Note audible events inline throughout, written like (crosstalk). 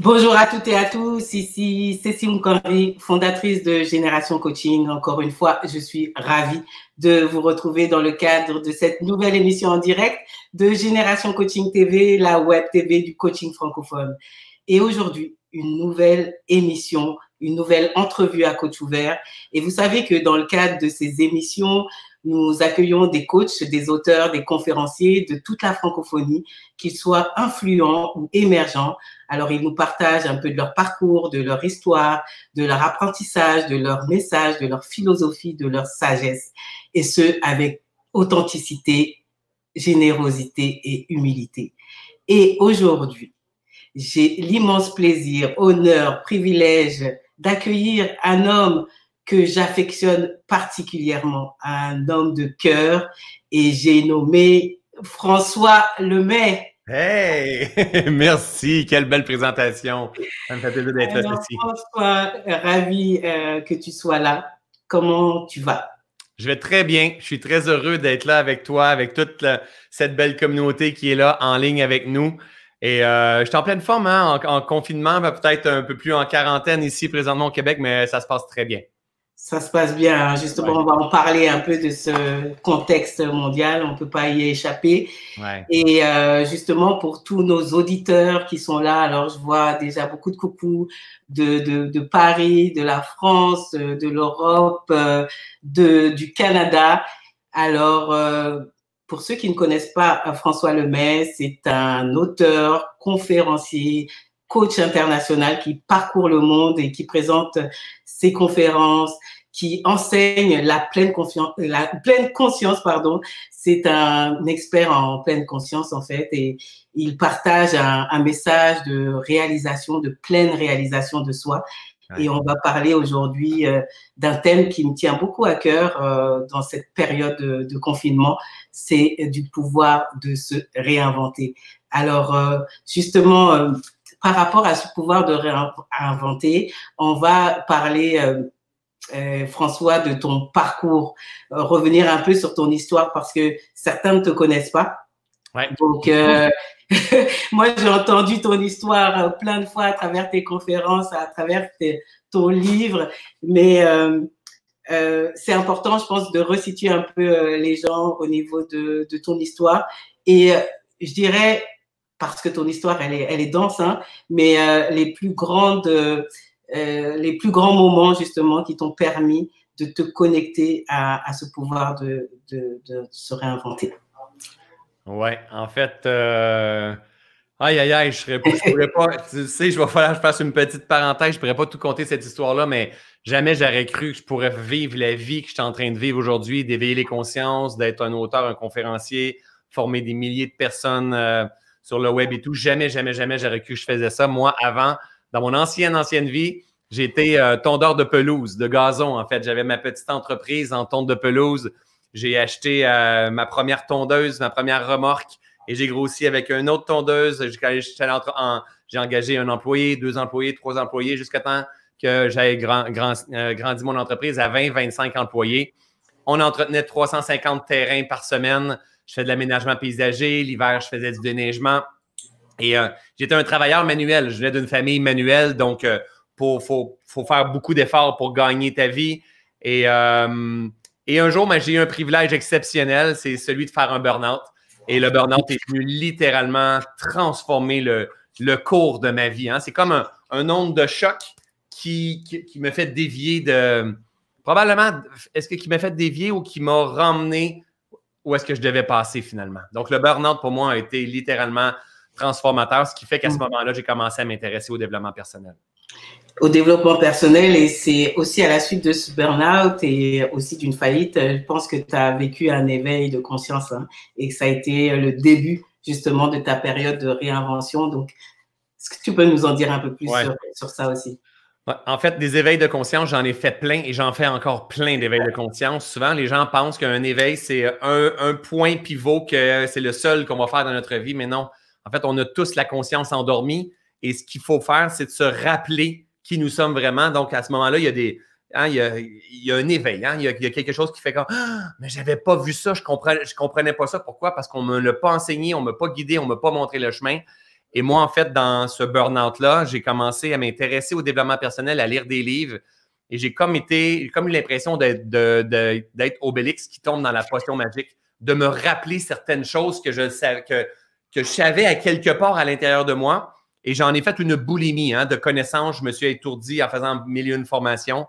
Bonjour à toutes et à tous, ici Cécile Moukonri, fondatrice de Génération Coaching. Encore une fois, je suis ravie de vous retrouver dans le cadre de cette nouvelle émission en direct de Génération Coaching TV, la web TV du coaching francophone. Et aujourd'hui, une nouvelle émission, une nouvelle entrevue à coach ouvert. Et vous savez que dans le cadre de ces émissions, nous accueillons des coachs, des auteurs, des conférenciers de toute la francophonie, qu'ils soient influents ou émergents. Alors, ils nous partagent un peu de leur parcours, de leur histoire, de leur apprentissage, de leur message, de leur philosophie, de leur sagesse. Et ce, avec authenticité, générosité et humilité. Et aujourd'hui, j'ai l'immense plaisir, honneur, privilège d'accueillir un homme que j'affectionne particulièrement, un homme de cœur, et j'ai nommé François Lemay. Hey, (laughs) merci, quelle belle présentation. Ça me fait plaisir d'être là ici. François, ravi euh, que tu sois là. Comment tu vas? Je vais très bien. Je suis très heureux d'être là avec toi, avec toute cette belle communauté qui est là en ligne avec nous. Et euh, je suis en pleine forme, hein, en, confinement, peut-être un peu plus en quarantaine ici présentement au Québec, mais ça se passe très bien. Ça se passe bien. Hein. Justement, on va en parler un peu de ce contexte mondial. On ne peut pas y échapper. Et euh, justement, pour tous nos auditeurs qui sont là, alors je vois déjà beaucoup de coucou de, de, de Paris, de la France, de l'Europe, euh, de, du Canada. Alors, euh, pour ceux qui ne connaissent pas François Lemay, c'est un auteur, conférencier, coach international qui parcourt le monde et qui présente ses conférences, qui enseigne la pleine confiance, la pleine conscience, pardon. C'est un expert en pleine conscience, en fait, et il partage un, un message de réalisation, de pleine réalisation de soi. Et on va parler aujourd'hui euh, d'un thème qui me tient beaucoup à cœur euh, dans cette période de, de confinement, c'est du pouvoir de se réinventer. Alors, euh, justement, par rapport à ce pouvoir de réinventer, on va parler, euh, euh, François, de ton parcours, euh, revenir un peu sur ton histoire parce que certains ne te connaissent pas. Ouais. Donc, (laughs) moi, j'ai entendu ton histoire plein de fois à travers tes conférences, à travers ton livre, mais c'est important, je pense, de resituer un peu les gens au niveau de, de ton histoire. Et je dirais, parce que ton histoire, elle est, elle est dense, hein, mais euh, les plus grandes, euh, les plus grands moments justement qui t'ont permis de te connecter à, à ce pouvoir de, de, se réinventer. Ouais, en fait, euh, aïe aïe aïe, je serais, je pourrais pas, tu sais, je vais falloir que je fasse une petite parenthèse, je pourrais pas tout compter cette histoire-là, mais jamais j'aurais cru que je pourrais vivre la vie que je suis en train de vivre aujourd'hui, d'éveiller les consciences, d'être un auteur, un conférencier, former des milliers de personnes sur le web et tout. Jamais, jamais, jamais j'aurais cru que je faisais ça. Moi, avant, dans mon ancienne, ancienne vie, j'étais euh, tondeur de pelouse, de gazon, en fait. J'avais ma petite entreprise en tonde de pelouse. J'ai acheté euh, ma première tondeuse, ma première remorque et j'ai grossi avec une autre tondeuse. J'ai engagé un employé, deux employés, trois employés jusqu'à temps que grand, grand, euh, grandi mon entreprise à 20, 25 employés. On entretenait 350 terrains par semaine je fais de l'aménagement paysager. L'hiver, je faisais du déneigement. Et euh, j'étais un travailleur manuel. Je venais d'une famille manuelle, donc il euh, faut, faire beaucoup d'efforts pour gagner ta vie. Et, euh, un jour, ben, j'ai eu un privilège exceptionnel, c'est celui de faire un burn-out. Et le burn-out est venu littéralement transformer le, cours de ma vie. Hein. C'est comme un, onde de choc qui, qui, me fait dévier de. Probablement, est-ce que qui m'a fait dévier ou qui m'a ramené où est-ce que je devais passer finalement. Donc, le burn-out pour moi a été littéralement transformateur, ce qui fait qu'à ce mm. moment-là, j'ai commencé à m'intéresser au développement personnel. Au développement personnel, et c'est aussi à la suite de ce burn-out et aussi d'une faillite, je pense que tu as vécu un éveil de conscience hein, et que ça a été le début justement de ta période de réinvention. Donc, est-ce que tu peux nous en dire un peu plus sur ça aussi? En fait, des éveils de conscience, j'en ai fait plein et j'en fais encore plein d'éveils de conscience. Souvent, les gens pensent qu'un éveil, c'est un, point pivot, que c'est le seul qu'on va faire dans notre vie, mais non. En fait, on a tous la conscience endormie et ce qu'il faut faire, c'est de se rappeler qui nous sommes vraiment. Donc, à ce moment-là, il y a des. Hein, il, y a, un éveil, hein. il, y a, quelque chose qui fait comme ah, mais j'avais pas vu ça, je comprenais, je comprenais pas ça. Pourquoi? Parce qu'on ne me l'a pas enseigné, on ne m'a pas guidé, on ne m'a pas montré le chemin. Et moi, en fait, dans ce burn-out-là, j'ai commencé à m'intéresser au développement personnel, à lire des livres. Et j'ai comme été, comme eu l'impression d'être Obélix qui tombe dans la potion magique, de me rappeler certaines choses que je, savais à quelque part à l'intérieur de moi. Et j'en ai fait une boulimie hein, de connaissances. Je me suis étourdi en faisant mille et une formations.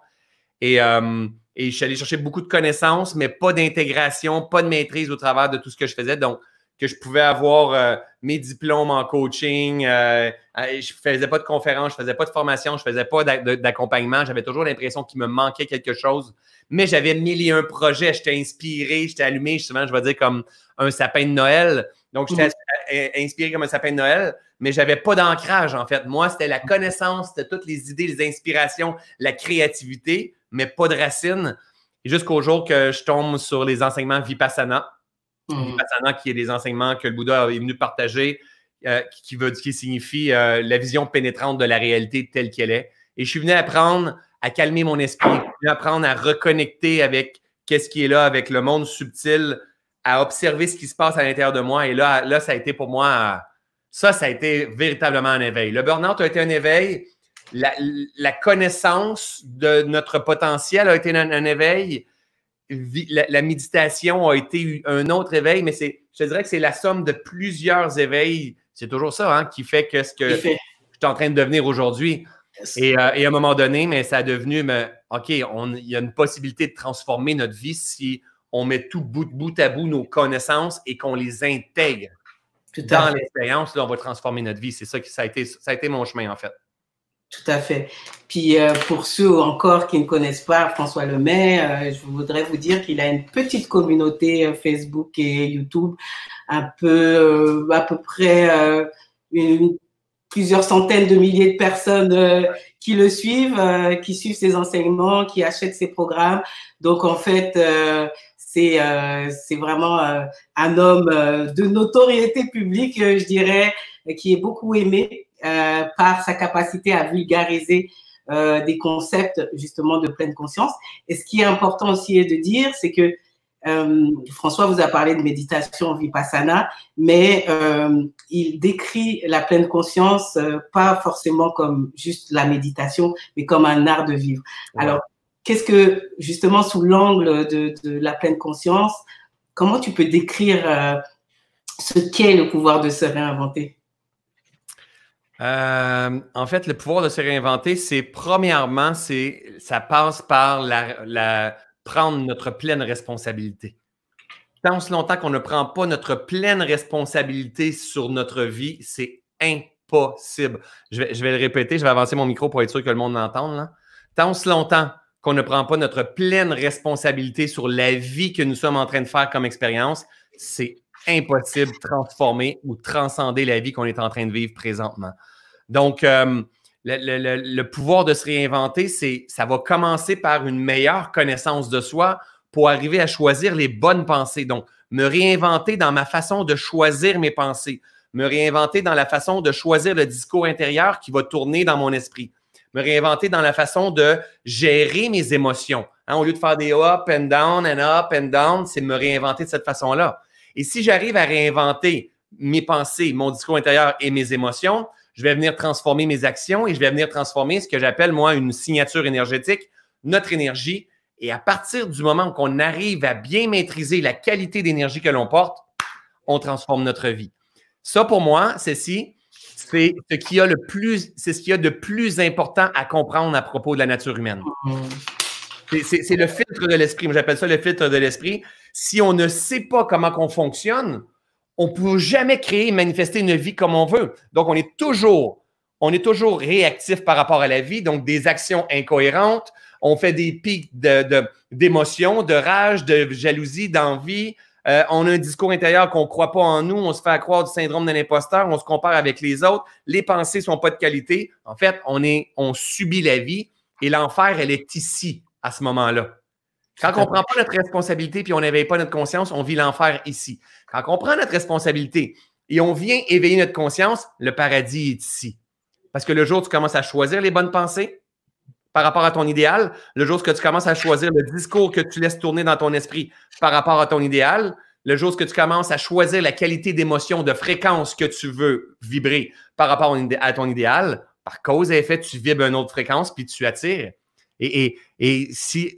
Et, euh, et je suis allé chercher beaucoup de connaissances, mais pas d'intégration, pas de maîtrise au travers de tout ce que je faisais. Donc, que je pouvais avoir euh, mes diplômes en coaching. Euh, euh, je ne faisais pas de conférences, je ne faisais pas de formation, je ne faisais pas d'accompagnement. J'avais toujours l'impression qu'il me manquait quelque chose. Mais j'avais mille et un projets. J'étais inspiré, j'étais allumé, souvent, je vais dire, comme un sapin de Noël. Donc, j'étais mmh. inspiré comme un sapin de Noël, mais je n'avais pas d'ancrage, en fait. Moi, c'était la connaissance, c'était toutes les idées, les inspirations, la créativité, mais pas de racines. Jusqu'au jour que je tombe sur les enseignements Vipassana Mmh. qui est des enseignements que le Bouddha est venu partager, euh, qui, veut, qui signifie euh, la vision pénétrante de la réalité telle qu'elle est. Et je suis venu apprendre à calmer mon esprit, je suis venu apprendre à reconnecter avec qu'est-ce qui est là, avec le monde subtil, à observer ce qui se passe à l'intérieur de moi. Et là, là, ça a été pour moi, ça, ça a été véritablement un éveil. Le burn-out a été un éveil. La, connaissance de notre potentiel a été un éveil la, méditation a été un autre éveil, mais c'est, je dirais que c'est la somme de plusieurs éveils. C'est toujours ça hein, qui fait que ce que je suis en train de devenir aujourd'hui. Et, euh, et, à un moment donné, mais ça a devenu, mais, OK, il y a une possibilité de transformer notre vie si on met tout bout, bout à bout nos connaissances et qu'on les intègre dans l'expérience. Là, on va transformer notre vie. C'est ça qui ça a été, ça a été mon chemin, en fait. Tout à fait. Puis euh, pour ceux encore qui ne connaissent pas François Lemay, euh, je voudrais vous dire qu'il a une petite communauté euh, Facebook et YouTube, un peu à peu près plusieurs centaines de milliers de personnes qui le suivent, qui suivent ses enseignements, qui achètent ses programmes. Donc en fait, c'est c'est vraiment un homme de notoriété publique, je dirais, qui est beaucoup aimé euh, par sa capacité à vulgariser euh, des concepts justement de pleine conscience. Et ce qui est important aussi de dire, c'est que euh, François vous a parlé de méditation vipassana, mais euh, il décrit la pleine conscience euh, pas forcément comme juste la méditation, mais comme un art de vivre. Alors, qu'est-ce que justement sous l'angle de, de, la pleine conscience, comment tu peux décrire ce qu'est le pouvoir de se réinventer? Euh, en fait, le pouvoir de se réinventer, c'est premièrement, c'est ça passe par la, prendre notre pleine responsabilité. Tant aussi longtemps qu'on ne prend pas notre pleine responsabilité sur notre vie, c'est impossible. Je vais, le répéter, je vais avancer mon micro pour être sûr que le monde l'entende. Là. Tant aussi longtemps qu'on ne prend pas notre pleine responsabilité sur la vie que nous sommes en train de faire comme expérience, c'est impossible de transformer ou transcender la vie qu'on est en train de vivre présentement. Donc, euh, le, pouvoir de se réinventer, c'est, ça va commencer par une meilleure connaissance de soi pour arriver à choisir les bonnes pensées. Donc, me réinventer dans ma façon de choisir mes pensées, me réinventer dans la façon de choisir le discours intérieur qui va tourner dans mon esprit, me réinventer dans la façon de gérer mes émotions. Hein, au lieu de faire des up and down and up and down, c'est me réinventer de cette façon-là. Et si j'arrive à réinventer mes pensées, mon discours intérieur et mes émotions, je vais venir transformer mes actions et je vais venir transformer ce que j'appelle, moi, une signature énergétique, notre énergie. Et à partir du moment qu'on arrive à bien maîtriser la qualité d'énergie que l'on porte, on transforme notre vie. Ça, pour moi, ceci, c'est ce qui a le plus, c'est ce qu'il y a de plus important à comprendre à propos de la nature humaine. C'est le filtre de l'esprit. J'appelle ça le filtre de l'esprit. Si on ne sait pas comment on fonctionne, on ne peut jamais créer et manifester une vie comme on veut. Donc, on est toujours, on est toujours réactif par rapport à la vie, donc des actions incohérentes. On fait des pics d'émotions, de, de, rage, de jalousie, d'envie. Euh, on a un discours intérieur qu'on ne croit pas en nous. On se fait accroire du syndrome de l'imposteur. On se compare avec les autres. Les pensées ne sont pas de qualité. En fait, on, est, on subit la vie et l'enfer, elle est ici, à ce moment-là. Quand on ne prend pas notre responsabilité puis on n'éveille pas notre conscience, on vit l'enfer ici. Quand on prend notre responsabilité et on vient éveiller notre conscience, le paradis est ici. Parce que le jour où tu commences à choisir les bonnes pensées par rapport à ton idéal, le jour où tu commences à choisir le discours que tu laisses tourner dans ton esprit par rapport à ton idéal, le jour que tu commences à choisir la qualité d'émotion, de fréquence que tu veux vibrer par rapport à ton idéal, par cause et effet, tu vibres une autre fréquence puis tu attires. Et, si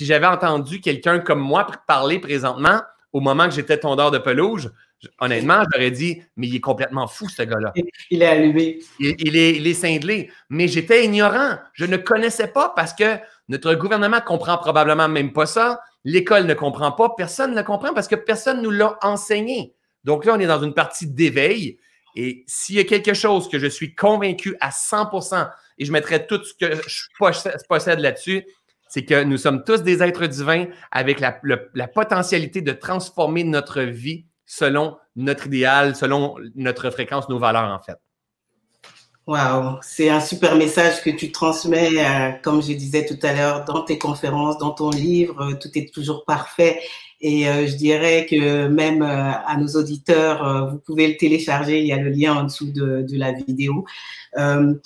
j'avais entendu quelqu'un comme moi parler présentement au moment que j'étais tondeur de pelouse, honnêtement, j'aurais dit, mais il est complètement fou, ce gars-là. Il est allumé. Il, est, il est cinglé. Mais j'étais ignorant. Je ne connaissais pas parce que notre gouvernement comprend probablement même pas ça. L'école ne comprend pas. Personne ne comprend parce que personne ne nous l'a enseigné. Donc là, on est dans une partie d'éveil. Et s'il y a quelque chose que je suis convaincu à 100% et je mettrai tout ce que je possède là-dessus, c'est que nous sommes tous des êtres divins avec la, potentialité de transformer notre vie selon notre idéal, selon notre fréquence, nos valeurs, en fait. Wow, c'est un super message que tu transmets, euh, comme je disais tout à l'heure, dans tes conférences, dans ton livre, tout est toujours parfait. Et euh, je dirais que même euh, à nos auditeurs, vous pouvez le télécharger, il y a le lien en dessous de, la vidéo. j'aimerais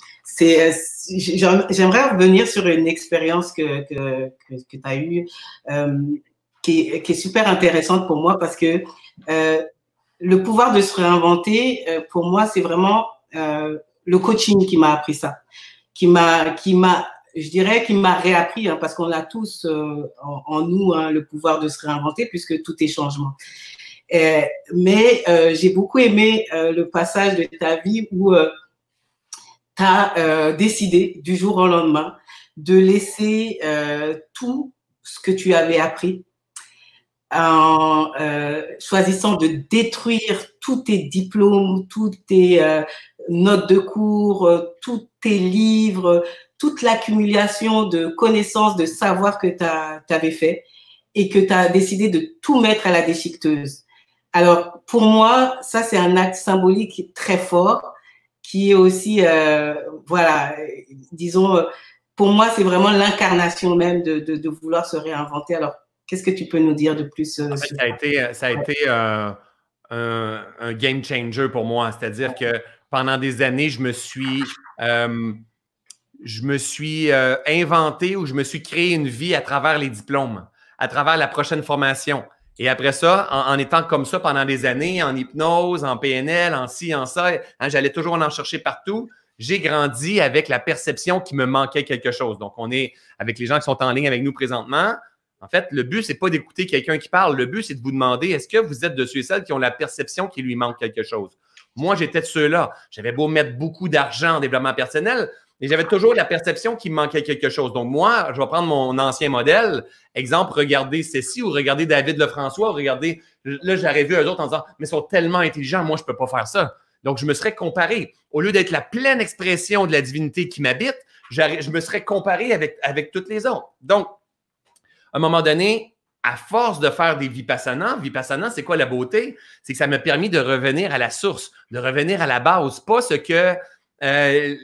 revenir sur une expérience que, que, que, que tu as eue, qui est, qui, est, super intéressante pour moi parce que le pouvoir de se réinventer, pour moi, c'est vraiment le coaching qui m'a appris ça, qui m'a, je dirais, qui m'a réappris, hein, parce qu'on a tous euh, en, nous hein, le pouvoir de se réinventer, puisque tout est changement. Euh, mais euh, j'ai beaucoup aimé le passage de ta vie où tu as décidé du jour au lendemain de laisser tout ce que tu avais appris en choisissant de détruire tous tes diplômes, tous tes notes de cours, tous tes livres, toute l'accumulation de connaissances, de savoir que tu avais fait et que tu as décidé de tout mettre à la déchiqueteuse. Alors, pour moi, ça, c'est un acte symbolique très fort qui est aussi, euh, voilà, disons, euh, pour moi, c'est vraiment l'incarnation même de, de, de, vouloir se réinventer. Alors, qu'est-ce que tu peux nous dire de plus Ça a été, ça a été un, un, game changer pour moi. C'est-à-dire que pendant des années, je me suis, euh, je me suis euh, inventé ou je me suis créé une vie à travers les diplômes, à travers la prochaine formation. Et après ça, en, étant comme ça pendant des années, en hypnose, en PNL, en ci, en ça, j'allais toujours en chercher partout. J'ai grandi avec la perception qu'il me manquait quelque chose. Donc, on est avec les gens qui sont en ligne avec nous présentement. En fait, le but, c'est pas d'écouter quelqu'un qui parle. Le but, c'est de vous demander est-ce que vous êtes de ceux et celles qui ont la perception qu'il lui manque quelque chose? Moi, j'étais de ceux-là. J'avais beau mettre beaucoup d'argent en développement personnel, mais j'avais toujours la perception qu'il me manquait quelque chose. Donc, moi, je vais prendre mon ancien modèle. Exemple, regardez ceci ou regardez David Lefrançois, ou regardez, là, j'aurais vu eux autres en disant, mais ils sont tellement intelligents, moi, je ne peux pas faire ça. Donc, je me serais comparé. Au lieu d'être la pleine expression de la divinité qui m'habite, je me serais comparé avec, toutes les autres. Donc, à un moment donné, à force de faire des vipassana, vipassana, c'est quoi la beauté? C'est que ça m'a permis de revenir à la source, de revenir à la base, pas ce que euh,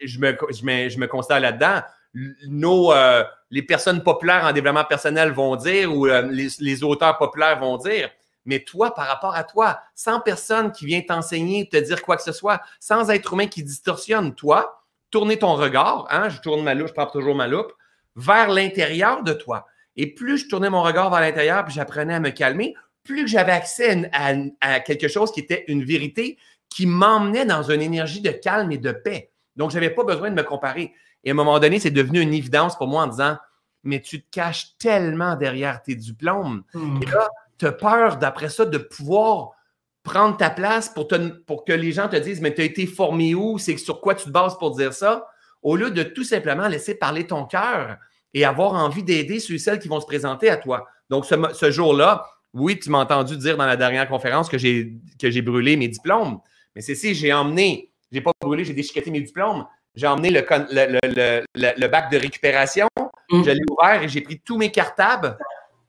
je me, je constate là-dedans, nos, euh, les personnes populaires en développement personnel vont dire ou euh, les, auteurs populaires vont dire, mais toi, par rapport à toi, sans personne qui vient t'enseigner, te dire quoi que ce soit, sans être humain qui distorsionne, toi, tourner ton regard, hein, je tourne ma loupe, je prends toujours ma loupe, vers l'intérieur de toi. Et plus je tournais mon regard vers l'intérieur, puis j'apprenais à me calmer, plus j'avais accès à, quelque chose qui était une vérité qui m'emmenait dans une énergie de calme et de paix. Donc, je n'avais pas besoin de me comparer. Et à un moment donné, c'est devenu une évidence pour moi en disant, mais tu te caches tellement derrière tes diplômes. Hmm. Et là, tu as peur d'après ça de pouvoir prendre ta place pour, pour que les gens te disent, mais tu as été formé où? C'est sur quoi tu te bases pour dire ça? Au lieu de tout simplement laisser parler ton cœur et avoir envie d'aider ceux et celles qui vont se présenter à toi. Donc, ce, jour-là, oui, tu m'as entendu dire dans la dernière conférence que j'ai brûlé mes diplômes. Mais c'est si j'ai emmené, j'ai pas brûlé, j'ai déchiqueté mes diplômes. J'ai emmené le, le, bac de récupération, mmh. je l'ai ouvert et j'ai pris tous mes cartables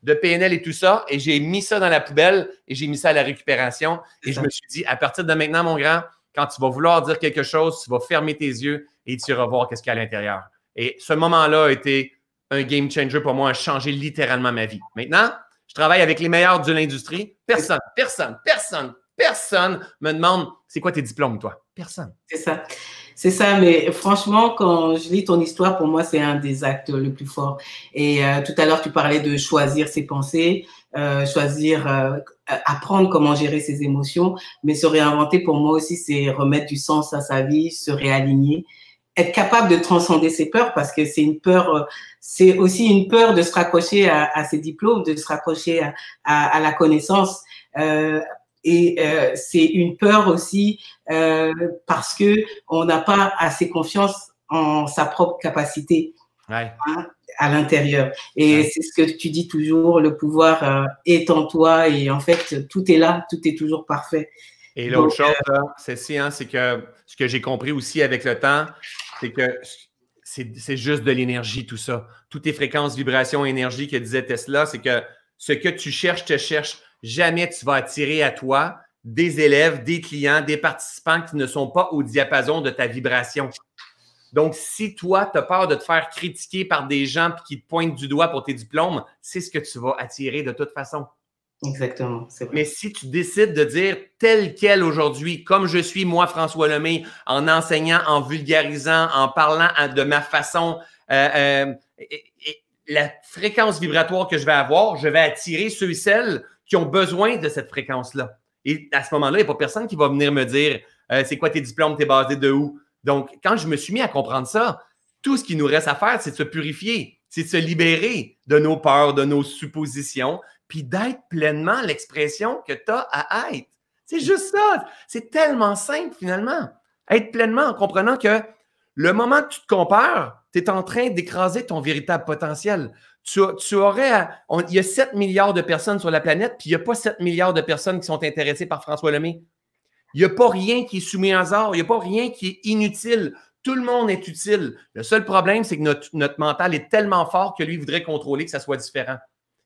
de PNL et tout ça et j'ai mis ça dans la poubelle et j'ai mis ça à la récupération. Et je me suis dit, à partir de maintenant, mon grand, quand tu vas vouloir dire quelque chose, tu vas fermer tes yeux et tu vas voir qu'est-ce qu'il y a à l'intérieur. Et ce moment-là a été un game changer pour moi, a changé littéralement ma vie. Maintenant, je travaille avec les meilleurs de l'industrie. Personne, personne, personne, personne me demande c'est quoi tes diplômes, toi? Personne. C'est ça. C'est ça, mais franchement, quand je lis ton histoire, pour moi, c'est un des actes le plus fort. Et euh, tout à l'heure, tu parlais de choisir ses pensées. choisir, apprendre comment gérer ses émotions, mais se réinventer pour moi aussi, c'est remettre du sens à sa vie, se réaligner être capable de transcender ses peurs parce que c'est une peur, c'est aussi une peur de se raccrocher à, ses diplômes, de se raccrocher à, la connaissance. Euh, et euh, c'est une peur aussi euh, parce que on n'a pas assez confiance en sa propre capacité hein, à l'intérieur. Et c'est ce que tu dis toujours, le pouvoir est en toi et en fait tout est là, tout est toujours parfait. Et l'autre chose, c'est hein, c'est que ce que j'ai compris aussi avec le temps, c'est que c'est juste de l'énergie, tout ça. Toutes tes fréquences, vibrations, énergie que disait Tesla, c'est que ce que tu cherches, te cherches. Jamais tu vas attirer à toi des élèves, des clients, des participants qui ne sont pas au diapason de ta vibration. Donc, si toi, tu as peur de te faire critiquer par des gens qui te pointent du doigt pour tes diplômes, c'est ce que tu vas attirer de toute façon. Exactement. Mais si tu décides de dire tel quel aujourd'hui, comme je suis moi, François Lemay, en enseignant, en vulgarisant, en parlant de ma façon, euh, euh, la fréquence vibratoire que je vais avoir, je vais attirer ceux et celles qui ont besoin de cette fréquence-là. Et à ce moment-là, il n'y a pas personne qui va venir me dire euh, c'est quoi tes diplômes, t'es basé de où? Donc, quand je me suis mis à comprendre ça, tout ce qui nous reste à faire, c'est de se purifier, c'est de se libérer de nos peurs, de nos suppositions, puis d'être pleinement l'expression que tu as à être. C'est juste ça. C'est tellement simple finalement. Être pleinement en comprenant que le moment que tu te compares, tu es en train d'écraser ton véritable potentiel. Tu, aurais. il y a 7 milliards de personnes sur la planète, puis il n'y a pas 7 milliards de personnes qui sont intéressées par François Lemay. Il n'y a pas rien qui est soumis à hasard, il n'y a pas rien qui est inutile. Tout le monde est utile. Le seul problème, c'est que notre, mental est tellement fort que lui voudrait contrôler que ça soit différent.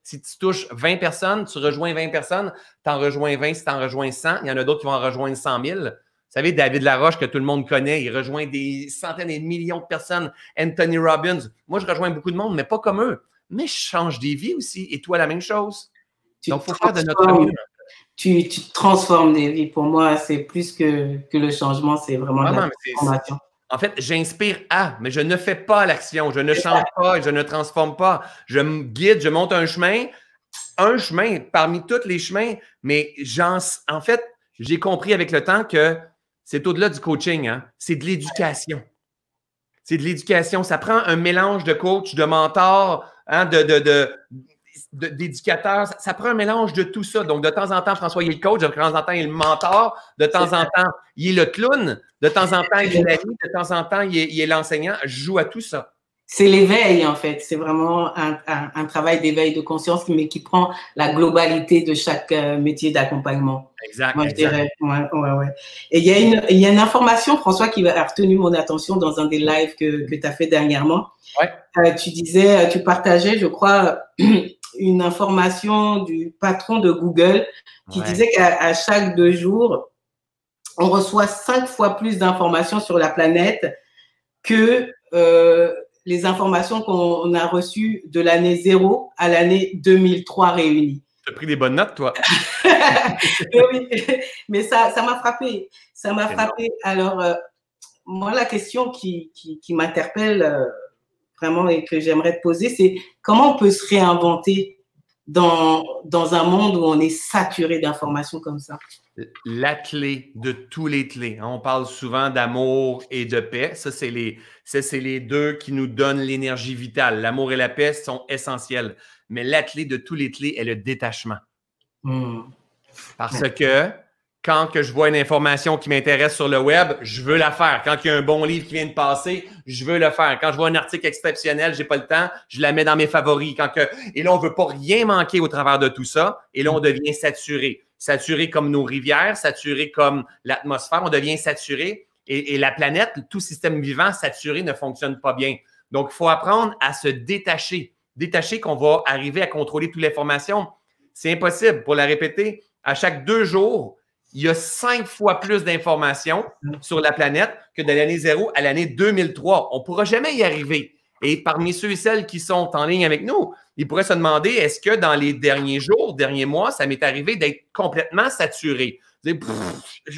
Si tu touches 20 personnes, tu rejoins 20 personnes, tu en rejoins 20 si tu en rejoins 100. Il y en a d'autres qui vont en rejoindre 100 000. Vous savez, David Laroche, que tout le monde connaît, il rejoint des centaines et des millions de personnes. Anthony Robbins. Moi, je rejoins beaucoup de monde, mais pas comme eux. Mais je change des vies aussi. Et toi, la même chose. Donc, il faut faire de notre mieux. Tu, tu, transformes des vies. Pour moi, c'est plus que, que le changement, c'est vraiment la transformation. En fait, j'inspire à, mais je ne fais pas l'action. Je ne change pas et je ne transforme pas. Je me guide, je monte un chemin, un chemin parmi tous les chemins, mais en fait, j'ai compris avec le temps que c'est au-delà du coaching, hein. c'est de l'éducation. C'est de l'éducation. Ça prend un mélange de coach, de mentor, hein, de, de, d'éducateur. Ça, prend un mélange de tout ça. Donc, de temps en temps, François, il est le coach, de temps en temps, il est le mentor, de temps en temps, il est le clown, de temps en temps, il est l'ami, de temps en temps, il est, l'enseignant. Je joue à tout ça. C'est l'éveil, en fait. C'est vraiment un, travail d'éveil de conscience, mais qui prend la globalité de chaque euh, métier d'accompagnement. Exact. Moi, je dirais. Ouais, ouais, ouais. Et il y, a une, il y a une information, François, qui a retenu mon attention dans un des lives que, que tu as fait dernièrement. Ouais. Euh, tu disais, tu partageais, je crois, (clears throat) une information du patron de Google qui disait qu'à chaque deux jours, on reçoit cinq fois plus d'informations sur la planète que euh, les informations qu'on a reçues de l'année 0 à l'année 2003 réunies. Tu as pris des bonnes notes, toi. (laughs) oui, (laughs) mais ça m'a frappé. Ça m'a frappé. Alors, euh, moi, la question qui, qui, m'interpelle, euh, vraiment et que j'aimerais te poser, c'est comment on peut se réinventer dans, dans un monde où on est saturé d'informations comme ça? La clé de tous les clés. On parle souvent d'amour et de paix. Ça, c'est les, c'est les deux qui nous donnent l'énergie vitale. L'amour et la paix sont essentiels. Mais la clé de tous les clés est le détachement. Hmm. Parce que quand que je vois une information qui m'intéresse sur le web, je veux la faire. Quand il y a un bon livre qui vient de passer, je veux le faire. Quand je vois un article exceptionnel, j'ai pas le temps, je la mets dans mes favoris. Quand que... Et là, on veut pas rien manquer au travers de tout ça. Et là, on devient saturé. Saturé comme nos rivières, saturé comme l'atmosphère, on devient saturé. Et, et, la planète, tout système vivant saturé ne fonctionne pas bien. Donc, il faut apprendre à se détacher. Détacher qu'on va arriver à contrôler toute l'information. C'est impossible. Pour la répéter, à chaque deux jours, il y a cinq fois plus d'informations sur la planète que de l'année 0 à l'année 2003. On ne pourra jamais y arriver. Et parmi ceux et celles qui sont en ligne avec nous, ils pourraient se demander est-ce que dans les derniers jours, derniers mois, ça m'est arrivé d'être complètement saturé?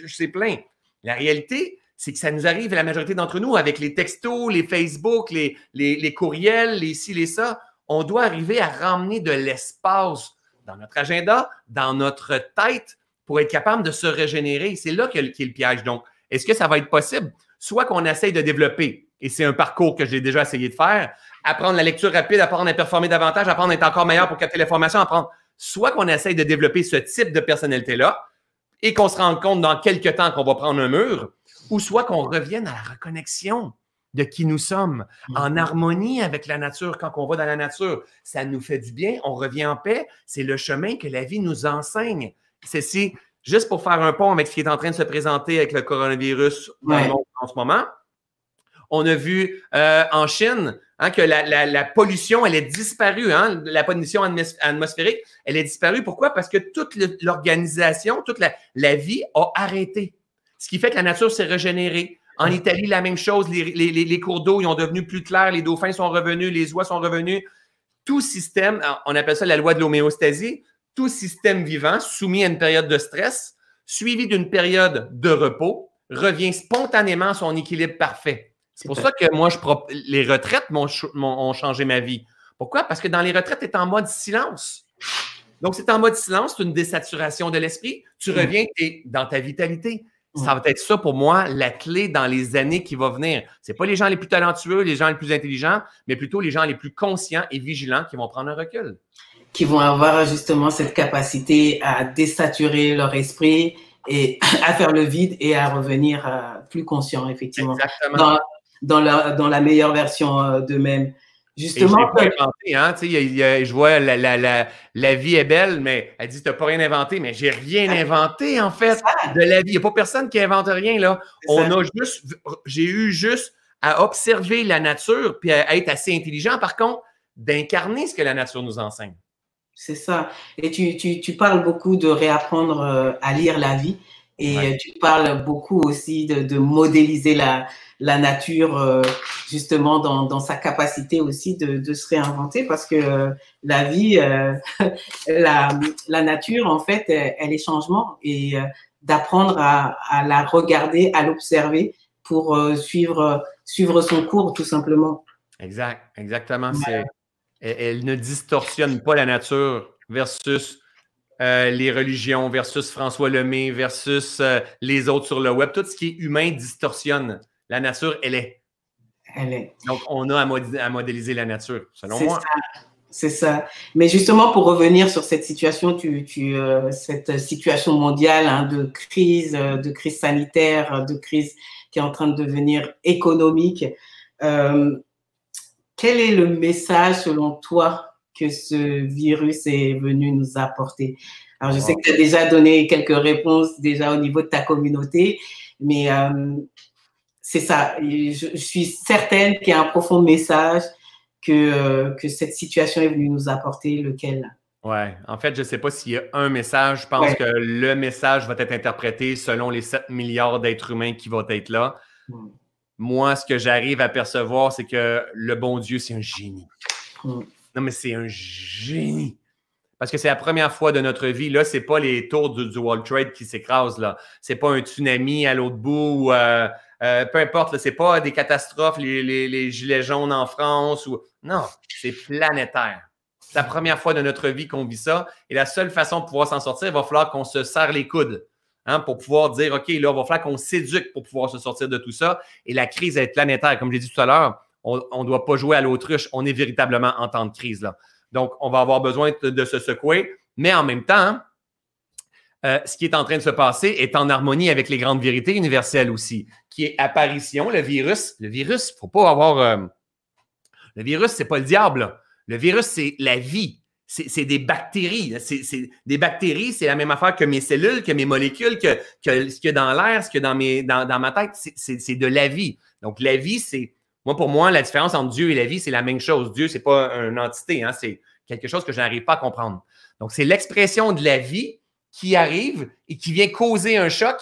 C'est plein. La réalité, c'est que ça nous arrive, la majorité d'entre nous, avec les textos, les Facebook, les, les, les courriels, les ci, les ça. On doit arriver à ramener de l'espace dans notre agenda, dans notre tête pour être capable de se régénérer. C'est là qu'est le piège. Donc, est-ce que ça va être possible? Soit qu'on essaye de développer, et c'est un parcours que j'ai déjà essayé de faire, apprendre la lecture rapide, apprendre à performer davantage, apprendre à être encore meilleur pour capter l'information, apprendre. Soit qu'on essaye de développer ce type de personnalité-là et qu'on se rende compte dans quelques temps qu'on va prendre un mur, ou soit qu'on revienne à la reconnexion de qui nous sommes, en mm-hmm. harmonie avec la nature quand on va dans la nature. Ça nous fait du bien, on revient en paix. C'est le chemin que la vie nous enseigne. C'est si, juste pour faire un pont avec ce qui est en train de se présenter avec le coronavirus en ce moment, on a vu euh, en Chine hein, que la, pollution, elle est disparue. Hein, la pollution atmosphérique, elle est disparue. Pourquoi? Parce que toute l'organisation, toute la, vie a arrêté. Ce qui fait que la nature s'est régénérée. En Italie, la même chose. Les, cours d'eau, ils ont devenu plus clairs. Les dauphins sont revenus. Les oies sont revenus. Tout système, on appelle ça la loi de l'homéostasie, tout système vivant soumis à une période de stress, suivi d'une période de repos, revient spontanément à son équilibre parfait. C'est pour ça que moi, je les retraites ont changé ma vie. Pourquoi? Parce que dans les retraites, tu es en mode silence. Donc, c'est en mode silence, c'est une désaturation de l'esprit. Tu mm. reviens, tu es dans ta vitalité. Ça mm. va être ça pour moi, la clé dans les années qui vont venir. Ce pas les gens les plus talentueux, les gens les plus intelligents, mais plutôt les gens les plus conscients et vigilants qui vont prendre un recul. Qui vont avoir justement cette capacité à désaturer leur esprit et (laughs) à faire le vide et à revenir euh, plus conscient, effectivement. Exactement dans la, dans la meilleure version euh, d'eux-mêmes. Justement. pas inventé, hein, je vois la, la, la, vie est belle, mais elle dit tu n'as pas rien inventé, mais j'ai rien inventé en fait de la vie. Il n'y a pas personne qui invente rien là. On a juste, j'ai eu juste à observer la nature puis à être assez intelligent, par contre, d'incarner ce que la nature nous enseigne. C'est ça. Et tu, tu, tu, parles beaucoup de réapprendre euh, à lire la vie et tu parles beaucoup aussi de, de modéliser la, la nature euh, justement dans, dans, sa capacité aussi de, de, se réinventer parce que euh, la vie, euh, (laughs) la, la, nature en fait, elle est changement et d'apprendre à, à, la regarder, à l'observer pour suivre, suivre son cours tout simplement. Exact, exactement. Elle, elle, ne distorsionne pas la nature versus les religions, versus François Lemay, versus les autres sur le web. Tout ce qui est humain distorsionne la nature, elle est. Elle est. Donc, on a à, modéliser la nature, selon moi. C'est ça. Mais justement, pour revenir sur cette situation, tu, tu euh, cette situation mondiale hein, de crise, euh, de crise sanitaire, de crise qui est en train de devenir économique, euh, quel est le message selon toi que ce virus est venu nous apporter? Alors, je sais que tu as déjà donné quelques réponses déjà au niveau de ta communauté, mais c'est ça. Je, suis certaine qu'il y a un profond message que, euh, que cette situation est venue nous apporter, lequel? Ouais, en fait, je ne sais pas s'il y a un message. Je pense que le message va être interprété selon les 7 milliards d'êtres humains qui vont être là. Hmm. Moi, ce que j'arrive à percevoir, c'est que le bon Dieu, c'est un génie. Hmm. Non, mais c'est un génie. Parce que c'est la première fois de notre vie. Là, ce n'est pas les tours du, du World Trade qui s'écrasent. Ce n'est pas un tsunami à l'autre bout. Ou, euh, euh, peu importe, ce n'est pas des catastrophes, les, gilets jaunes en France. ou Non, c'est planétaire. C'est la première fois de notre vie qu'on vit ça. Et la seule façon de pouvoir s'en sortir, il va falloir qu'on se serre les coudes. Hein, pour pouvoir dire, OK, là, il va falloir qu'on s'éduque pour pouvoir se sortir de tout ça. Et la crise est planétaire. Comme je l'ai dit tout à l'heure, on ne doit pas jouer à l'autruche. On est véritablement en temps de crise. Là. Donc, on va avoir besoin de, se secouer. Mais en même temps, euh, ce qui est en train de se passer est en harmonie avec les grandes vérités universelles aussi qui est apparition, le virus. Le virus, il ne faut pas avoir. Euh, le virus, ce n'est pas le diable. Le virus, c'est la vie. C'est des bactéries. C'est des bactéries, c'est la même affaire que mes cellules, que mes molécules, que, ce qu'il y a dans l'air, ce qu'il y a dans, dans, ma tête. C'est de la vie. Donc, la vie, c'est. Moi, pour moi, la différence entre Dieu et la vie, c'est la même chose. Dieu, ce n'est pas une entité, hein, c'est quelque chose que je n'arrive pas à comprendre. Donc, c'est l'expression de la vie qui arrive et qui vient causer un choc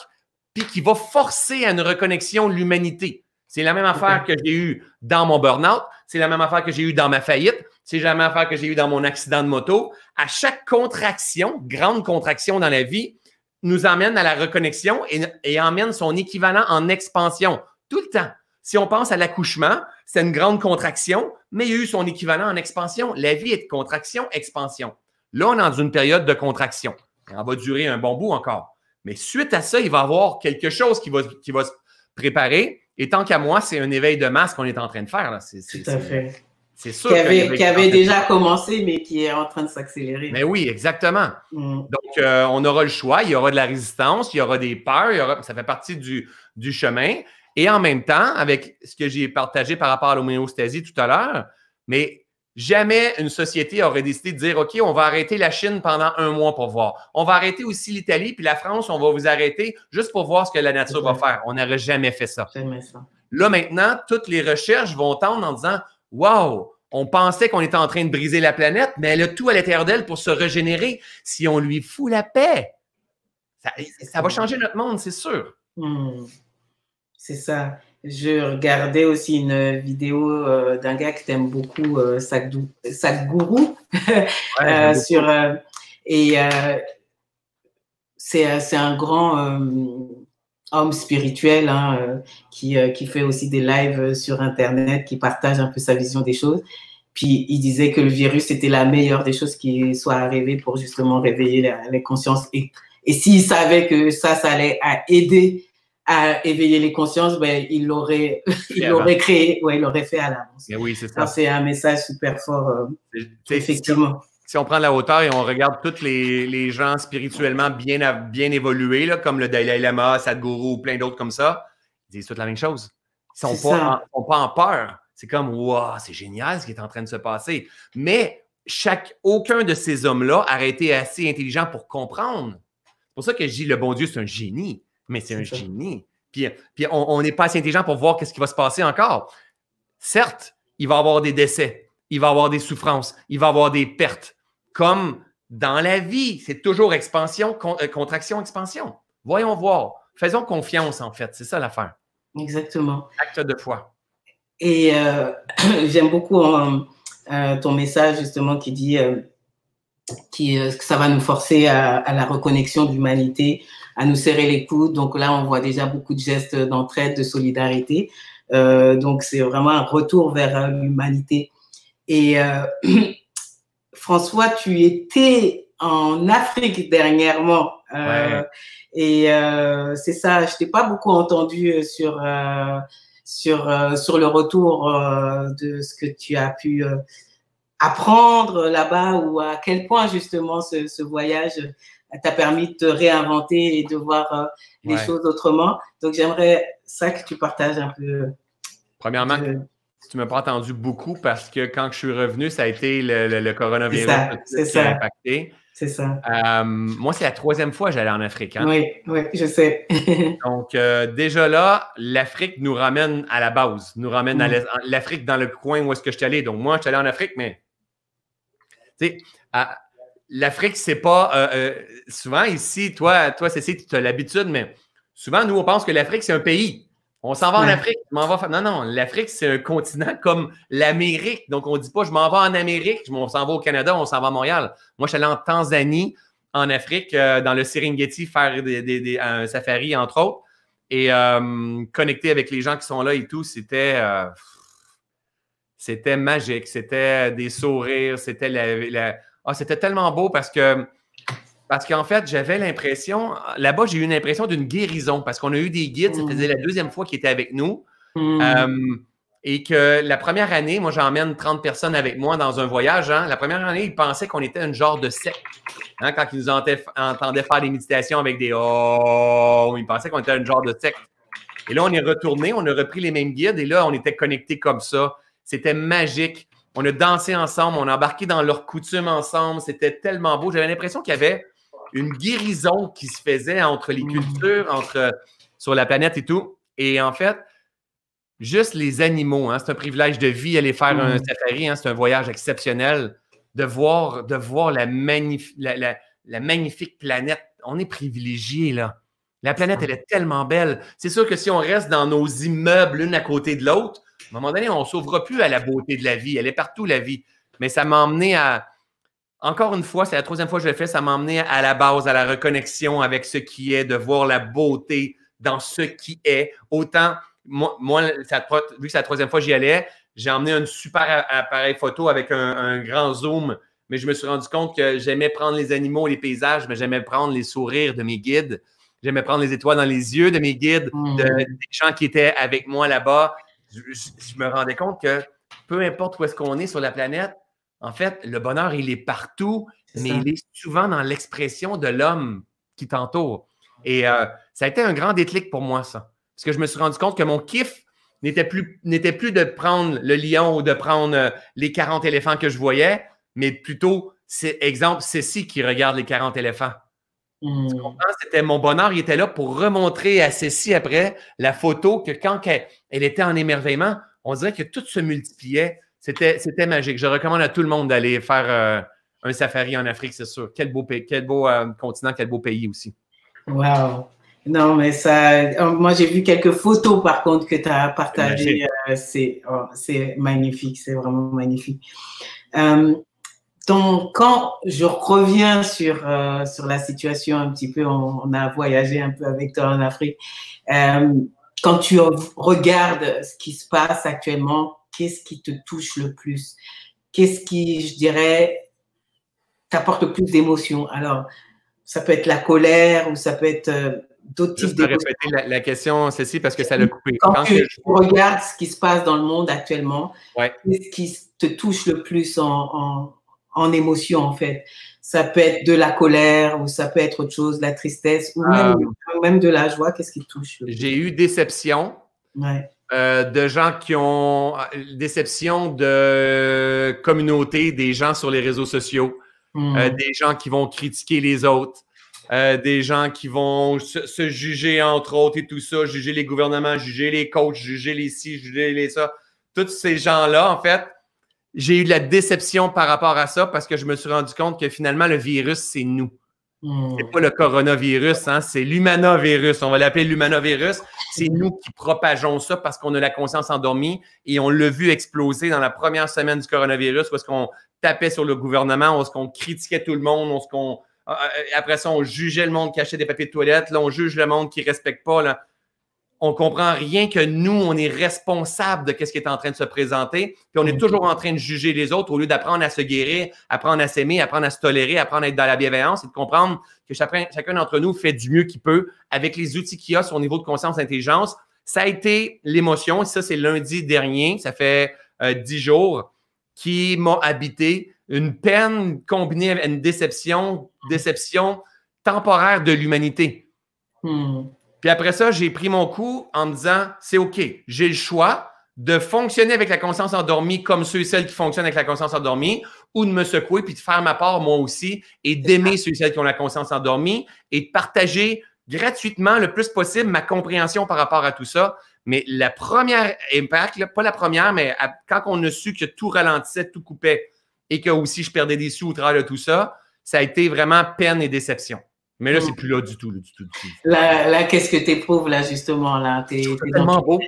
puis qui va forcer à une reconnexion de l'humanité. C'est la même affaire que j'ai eue dans mon burn-out, c'est la même affaire que j'ai eue dans ma faillite, c'est même affaire que j'ai eue dans mon accident de moto. À chaque contraction, grande contraction dans la vie, nous emmène à la reconnexion et, et emmène son équivalent en expansion tout le temps. Si on pense à l'accouchement, c'est une grande contraction, mais il y a eu son équivalent en expansion. La vie est de contraction, expansion. Là, on est dans une période de contraction. On va durer un bon bout encore. Mais suite à ça, il va y avoir quelque chose qui va, qui va se préparer. Et tant qu'à moi, c'est un éveil de masse qu'on est en train de faire. Là. Tout à fait. C'est sûr. Qui avait, déjà commencé, mais qui est en train de s'accélérer. Mais oui, exactement. Mm. Donc, euh, on aura le choix, il y aura de la résistance, il y aura des peurs, il y aura, ça fait partie du, du chemin. Et en même temps, avec ce que j'ai partagé par rapport à l'homéostasie tout à l'heure, mais jamais une société aurait décidé de dire OK, on va arrêter la Chine pendant un mois pour voir. On va arrêter aussi l'Italie, puis la France, on va vous arrêter juste pour voir ce que la nature va faire. On n'aurait jamais fait ça. Jamais ça. Là, maintenant, toutes les recherches vont tendre en disant Wow, on pensait qu'on était en train de briser la planète, mais elle a tout à l'intérieur d'elle pour se régénérer. Si on lui fout la paix, ça, va changer notre monde, c'est sûr. Hmm. C'est ça. Je regardais aussi une vidéo euh, d'un gars que t'aimes beaucoup, euh, Sadhguru, (laughs) euh, sur et c'est un grand homme spirituel hein, qui, qui fait aussi des lives sur internet, qui partage un peu sa vision des choses. Puis il disait que le virus était la meilleure des choses qui soit arrivée pour justement réveiller les consciences. Et, et s'il savait que ça, ça allait aider à éveiller les consciences, ben, il l'aurait, (laughs) il l'aurait créé, ouais, il l'aurait fait à l'avance. Oui, c'est ça. C'est un message super fort, euh, effectivement. Si on prend la hauteur et on regarde tous les, les gens spirituellement bien, bien évolués, là, comme le Dalai Lama, Sadhguru, plein d'autres comme ça, ils disent toute la même chose. Ils ne sont, pas en, pas en peur. C'est comme, waouh, c'est génial ce qui est en train de se passer. Mais chaque, aucun de ces hommes-là a été assez intelligent pour comprendre. C'est pour ça que je dis le bon Dieu, c'est un génie mais c'est un génie. Puis, puis on n'est pas assez intelligent pour voir qu'est-ce qui va se passer encore. Certes, il va y avoir des décès, il va y avoir des souffrances, il va y avoir des pertes. Comme dans la vie, c'est toujours expansion, euh, contraction, expansion. Voyons voir. Faisons confiance, en fait. C'est ça l'affaire. Exactement. Acte de foi. Et euh, (clears throat) j'aime beaucoup euh, ton message, justement, qui dit que ça va nous forcer à, à la reconnexion d'humanité, à nous serrer les coudes. Donc là, on voit déjà beaucoup de gestes d'entraide, de solidarité. Donc c'est vraiment un retour vers l'humanité. Et (clears throat) François, tu étais en Afrique dernièrement. Et c'est ça, je t'ai pas beaucoup entendu sur, sur, sur le retour de ce que tu as pu apprendre là-bas ou à quel point justement ce, ce voyage t'a permis de te réinventer et de voir euh, les choses autrement. Donc, j'aimerais ça que tu partages un peu. Premièrement, tu ne m'as pas entendu beaucoup parce que quand je suis revenu, ça a été le, coronavirus qui a impacté. C'est ça. Euh, moi, c'est la troisième fois que j'allais en Afrique. Hein. Oui, oui, je sais. (laughs) Donc, euh, déjà là, l'Afrique nous ramène à la base, nous ramène à mm. l'Afrique dans le coin où est-ce que je suis allé. Donc, moi, je suis allé en Afrique, mais tu sais, l'Afrique, c'est pas. Euh, souvent ici, toi, toi, Cécile, tu as l'habitude, mais souvent, nous, on pense que l'Afrique, c'est un pays. On s'en va en Afrique, m'en va. Non, non, l'Afrique, c'est un continent comme l'Amérique. Donc, on ne dit pas je m'en vais en Amérique, on s'en va au Canada, on s'en va à Montréal. Moi, je suis allé en Tanzanie, en Afrique, euh, dans le Serengeti, faire des, un safari, entre autres. Et connecter avec les gens qui sont là et tout, c'était. c'était magique. C'était des sourires, c'était la ah, c'était tellement beau parce que parce qu'en fait, j'avais l'impression, là-bas, j'ai eu une impression d'une guérison parce qu'on a eu des guides, ça faisait la deuxième fois qu'ils étaient avec nous. Mm. Euh, et que la première année, moi, j'emmène 30 personnes avec moi dans un voyage. Hein. La première année, ils pensaient qu'on était un genre de secte. Hein, quand ils nous entendaient faire des méditations avec des oh, ils pensaient qu'on était un genre de secte. Et là, on est retourné, on a repris les mêmes guides et là, on était connectés comme ça. C'était magique. On a dansé ensemble, on a embarqué dans leurs coutumes ensemble. C'était tellement beau. J'avais l'impression qu'il y avait une guérison qui se faisait entre les mm. cultures, entre sur la planète et tout. Et en fait, juste les animaux, hein, c'est un privilège de vie aller faire un mm. safari, hein, c'est un voyage exceptionnel. De voir, de voir la, la, magnifique planète. On est privilégiés, là. La planète, elle est tellement belle. C'est sûr que si on reste dans nos immeubles l'une à côté de l'autre, à un moment donné, on ne s'ouvre plus à la beauté de la vie. Elle est partout, la vie. Mais ça m'a emmené à. Encore une fois, c'est la troisième fois que je le fais, ça m'a emmené à la base, à la reconnexion avec ce qui est, de voir la beauté dans ce qui est. Autant, moi, vu que c'est la troisième fois que j'y allais, j'ai emmené un super appareil photo avec un, grand zoom, mais je me suis rendu compte que j'aimais prendre les animaux, les paysages, mais j'aimais prendre les sourires de mes guides. J'aimais prendre les étoiles dans les yeux de mes guides, hmm. des gens qui étaient avec moi là-bas. Je, me rendais compte que peu importe où est-ce qu'on est sur la planète, en fait, le bonheur, il est partout, mais il est souvent dans l'expression de l'homme qui t'entoure. Et euh, ça a été un grand déclic pour moi, ça. Parce que je me suis rendu compte que mon kiff n'était plus, n'était plus de prendre le lion ou de prendre euh, les 40 éléphants que je voyais, mais plutôt, c'est exemple, Cécile qui regarde les 40 éléphants. Hmm. C'était mon bonheur, il était là pour remontrer à Cécile après la photo que quand elle, était en émerveillement, on dirait que tout se multipliait. C'était, c'était magique. Je recommande à tout le monde d'aller faire euh, un safari en Afrique, c'est sûr. Quel beau, pays, quel beau euh, continent, quel beau pays aussi. Wow. Non, mais ça, oh, moi j'ai vu quelques photos par contre que tu as partagées. Euh, c'est, oh, c'est magnifique, c'est vraiment magnifique. Euh, donc, quand je reviens sur, euh, sur la situation un petit peu, on, a voyagé un peu avec toi en Afrique. quand tu regardes ce qui se passe actuellement, qu'est-ce qui te touche le plus? Qu'est-ce qui, je dirais, t'apporte le plus d'émotion Alors, ça peut être la colère ou ça peut être d'autres types de répéter la, la, question, Cécile, parce que ça l'a coupé. Quand, tu regardes ce qui se passe dans le monde actuellement, qu'est-ce qui te touche le plus en, en, émotion, en fait? Ça peut être de la colère ou ça peut être autre chose, la tristesse ou même, euh, même de la joie. Qu'est-ce qui te touche J'ai eu déception. Euh, de gens qui ont euh, déception de communauté, des gens sur les réseaux sociaux, hmm. des gens qui vont critiquer les autres, euh, des gens qui vont se, juger entre autres et tout ça, juger les gouvernements, juger les coachs, juger les ci, juger les ça. Tous ces gens-là, en fait, j'ai eu de la déception par rapport à ça parce que je me suis rendu compte que finalement, le virus, c'est nous. Hmm. C'est pas le coronavirus, hein, c'est l'humanovirus. On va l'appeler l'humanovirus. C'est nous qui propageons ça parce qu'on a la conscience endormie et on l'a vu exploser dans la première semaine du coronavirus où est-ce qu'on tapait sur le gouvernement, où est-ce qu'on critiquait tout le monde, où qu'on ah, ah, après ça, on jugeait le monde qui achetait des papiers de toilette. Là, on juge le monde qui ne respecte pas. On comprend rien que nous, on est responsable de ce qui est en train de se présenter. Puis on est toujours en train de juger les autres au lieu d'apprendre à se guérir, apprendre à s'aimer, apprendre à se tolérer, apprendre à être dans la bienveillance et de comprendre que chacun, chacun d'entre nous fait du mieux qu'il peut avec les outils qu'il a, son niveau de conscience, d'intelligence. Ça a été l'émotion. Ça, c'est lundi dernier. Ça fait euh, dix jours qui m'a habité une peine combinée avec une déception, déception temporaire de l'humanité. Hmm. Puis après ça, j'ai pris mon coup en me disant, c'est OK, j'ai le choix de fonctionner avec la conscience endormie comme ceux et celles qui fonctionnent avec la conscience endormie ou de me secouer puis de faire ma part moi aussi et d'aimer ceux et celles qui ont la conscience endormie et de partager gratuitement le plus possible ma compréhension par rapport à tout ça. Mais la première impact, pas la première, mais quand on a su que tout ralentissait, tout coupait, et que aussi je perdais des sous au travers de tout ça, ça a été vraiment peine et déception. Mais là, c'est mm. plus là du tout, du tout, Là, qu'est-ce que tu éprouves là, justement? Là? C'est tellement beau.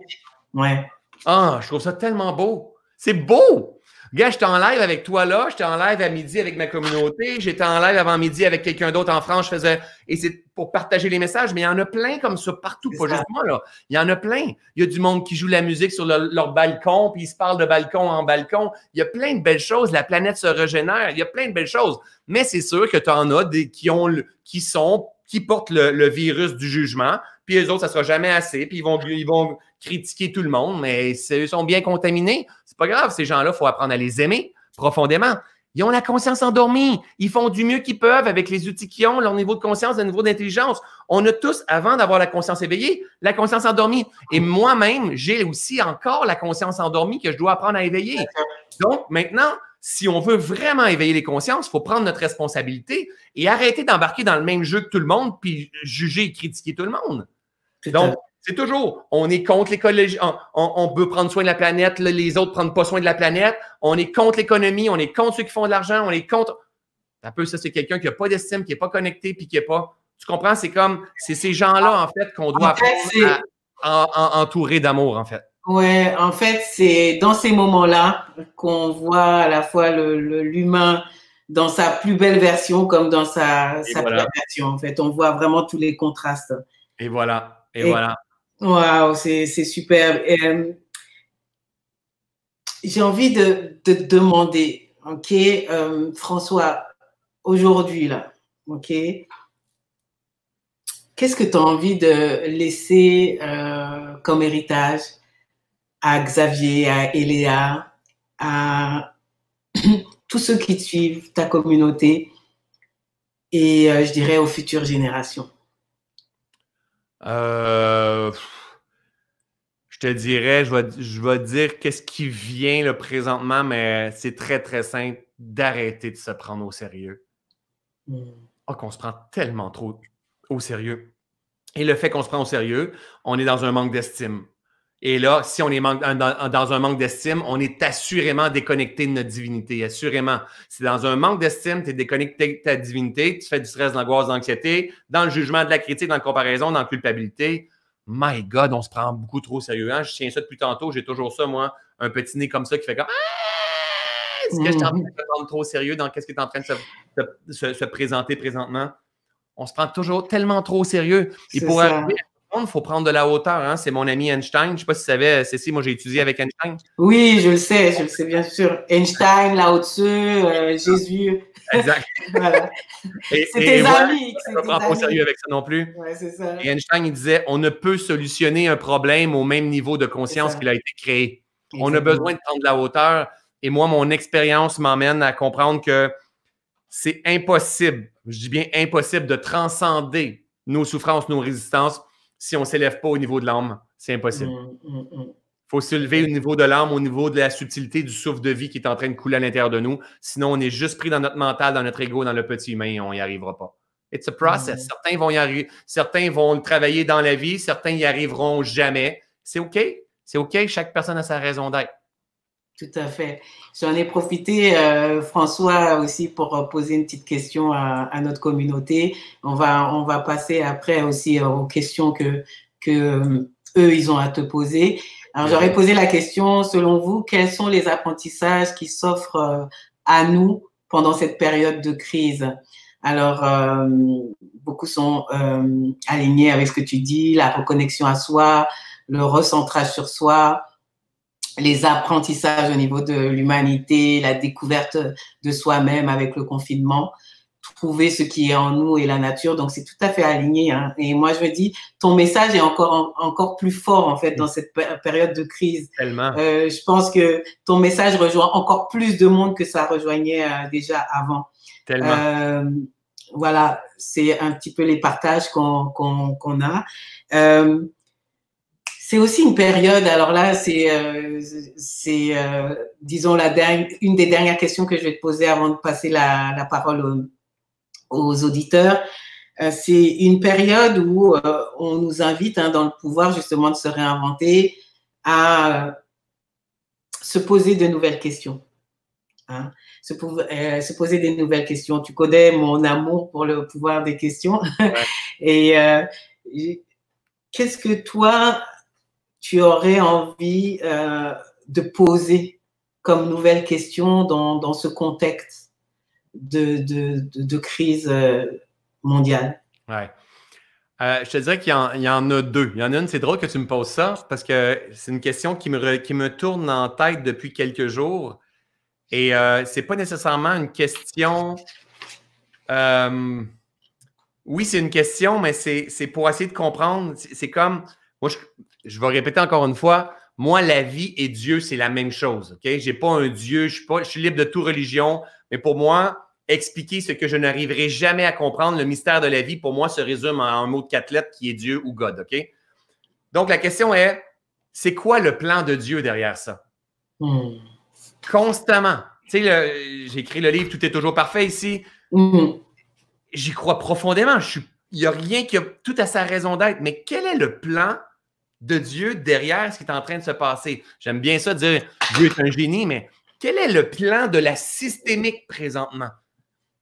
Ouais. Ah, je trouve ça tellement beau. C'est beau! Gars, j'étais en live avec toi là, j'étais en live à midi avec ma communauté, j'étais en live avant midi avec quelqu'un d'autre en France, je faisais, et c'est pour partager les messages, mais il y en a plein comme ça partout, pas juste moi là. Il y en a plein. Il y a du monde qui joue la musique sur leur balcon, puis ils se parlent de balcon en balcon. Il y a plein de belles choses, la planète se régénère, il y a plein de belles choses. Mais c'est sûr que tu en as des qui ont qui sont, qui portent le, virus du jugement, puis les autres, ça sera jamais assez, puis ils vont, ils vont critiquer tout le monde, mais ils sont bien contaminés. C'est pas grave, ces gens-là, il faut apprendre à les aimer profondément. Ils ont la conscience endormie. Ils font du mieux qu'ils peuvent avec les outils qu'ils ont, leur niveau de conscience, leur niveau d'intelligence. On a tous, avant d'avoir la conscience éveillée, la conscience endormie. Et moi-même, j'ai aussi encore la conscience endormie que je dois apprendre à éveiller. Donc, maintenant, si on veut vraiment éveiller les consciences, il faut prendre notre responsabilité et arrêter d'embarquer dans le même jeu que tout le monde, puis juger et critiquer tout le monde. Donc, c'est toujours, on est contre l'écologie, on, on, veut prendre soin de la planète, les autres ne prennent pas soin de la planète, on est contre l'économie, on est contre ceux qui font de l'argent, on est contre. Un peu, ça, c'est quelqu'un qui n'a pas d'estime, qui n'est pas connecté, puis qui n'est pas. Tu comprends? C'est comme, c'est ces gens-là, en fait, qu'on doit entourer d'amour, en fait. Oui, en fait, c'est dans ces moments-là qu'on voit à la fois l'humain dans sa plus belle version comme dans sa, sa pire version. En fait, on voit vraiment tous les contrastes. Et voilà. Et, voilà. Waouh, c'est super. Euh, j'ai envie de, te demander, Ok, euh, François, aujourd'hui, là, ok, qu'est-ce que tu as envie de laisser euh, comme héritage à Xavier, à Eléa, à (clears throat) tous ceux qui suivent, ta communauté et je dirais aux futures générations? Euh, Je te dirais, je vais, je vais dire qu'est-ce qui vient là, présentement, mais c'est très, très simple d'arrêter de se prendre au sérieux. Oh, qu'on se prend tellement trop au sérieux. Et le fait qu'on se prend au sérieux, on est dans un manque d'estime. Et là, si on est dans, un manque d'estime, on est assurément déconnecté de notre divinité, assurément. Si dans un manque d'estime, tu es déconnecté de ta divinité, tu fais du stress, de l'angoisse, de l'anxiété, dans le jugement, de la critique, dans la comparaison, dans la culpabilité, my God, on se prend beaucoup trop sérieux. Hein? Je tiens ça depuis tantôt, j'ai toujours ça, moi, un petit nez comme ça qui fait comme ah! Est-ce que je suis en train de se prendre trop sérieux dans qu'est-ce qui est en train de se, présenter présentement? On se prend toujours tellement trop sérieux. Et pour arriver il faut prendre de la hauteur. Hein. C'est mon ami Einstein. Je ne sais pas si tu savais, Cécile, moi j'ai étudié avec Einstein. Oui, je le sais, je le sais bien sûr. Einstein, Tzu, euh, Jésus. Exact. (laughs) c'est tes amis. Je ne prends pas au sérieux avec ça non plus. Ouais, c'est ça. Et Einstein, il disait on ne peut solutionner un problème au même niveau de conscience qu'il a été créé. On a besoin de prendre de la hauteur. Et moi, mon expérience m'emmène à comprendre que c'est impossible, je dis bien impossible, de transcender nos souffrances, nos résistances si on ne s'élève pas au niveau de l'âme. C'est impossible. Il mm, mm, mm. faut s'élever au niveau de l'âme, au niveau de la subtilité du souffle de vie qui est en train de couler à l'intérieur de nous. Sinon, on est juste pris dans notre mental, dans notre ego, dans le petit humain et on n'y arrivera pas. It's a process. Certains vont y arriver, certains vont le travailler dans la vie, certains n'y arriveront jamais. C'est OK. C'est OK. Chaque personne a sa raison d'être. Tout à fait. J'en ai profité, euh, François, aussi pour euh, poser une petite question à, notre communauté. On va, on va passer après aussi euh, aux questions que, que eux, ils ont à te poser. Alors, j'aurais posé la question, selon vous, quels sont les apprentissages qui s'offrent à nous pendant cette période de crise? Alors, beaucoup sont alignés avec ce que tu dis, la reconnexion à soi, le recentrage sur soi, les apprentissages au niveau de l'humanité, la découverte de soi-même avec le confinement, trouver ce qui est en nous et la nature. Donc, c'est tout à fait aligné. Hein. Et moi, je me dis, ton message est encore, encore plus fort, en fait, dans cette période de crise. Tellement. Euh, je pense que ton message rejoint encore plus de monde que ça rejoignait euh, déjà avant. Tellement. Euh, voilà, c'est un petit peu les partages qu'on qu'on a. C'est aussi une période, alors là, c'est, euh, c'est euh, disons, la dernière, une des dernières questions que je vais te poser avant de passer la, la parole aux, auditeurs. Euh, c'est une période où on nous invite hein, dans le pouvoir justement de se réinventer, à se poser de nouvelles questions. Hein, se, se, poser des nouvelles questions. Tu connais mon amour pour le pouvoir des questions. (laughs) Et qu'est-ce que toi, tu aurais envie euh, de poser comme nouvelle question dans, dans ce contexte de, de, de, crise euh, mondiale? Ouais. Euh, je te dirais qu'il y, y, en a deux. Il y en a une, c'est drôle que tu me poses ça parce que c'est une question qui me, qui me tourne en tête depuis quelques jours. Et euh, c'est pas nécessairement une question. oui, c'est une question, mais c'est pour essayer de comprendre. C'est comme. Moi, je vais répéter encore une fois, moi, la vie et Dieu, c'est la même chose. OK? Je n'ai pas un Dieu, je suis, pas, je suis libre de toute religion, mais pour moi, expliquer ce que je n'arriverai jamais à comprendre, le mystère de la vie, pour moi, se résume en un mot de quatre lettres qui est Dieu ou God. OK? Donc, la question est, c'est quoi le plan de Dieu derrière ça? Hmm. Constamment. Tu sais, j'ai écrit le livre Tout est toujours parfait ici. Hmm. J'y crois profondément. il n'y a rien qui a tout à sa raison d'être. Mais quel est le plan de Dieu derrière ce qui est en train de se passer. J'aime bien ça dire Dieu est un génie, mais quel est le plan de la systémique présentement?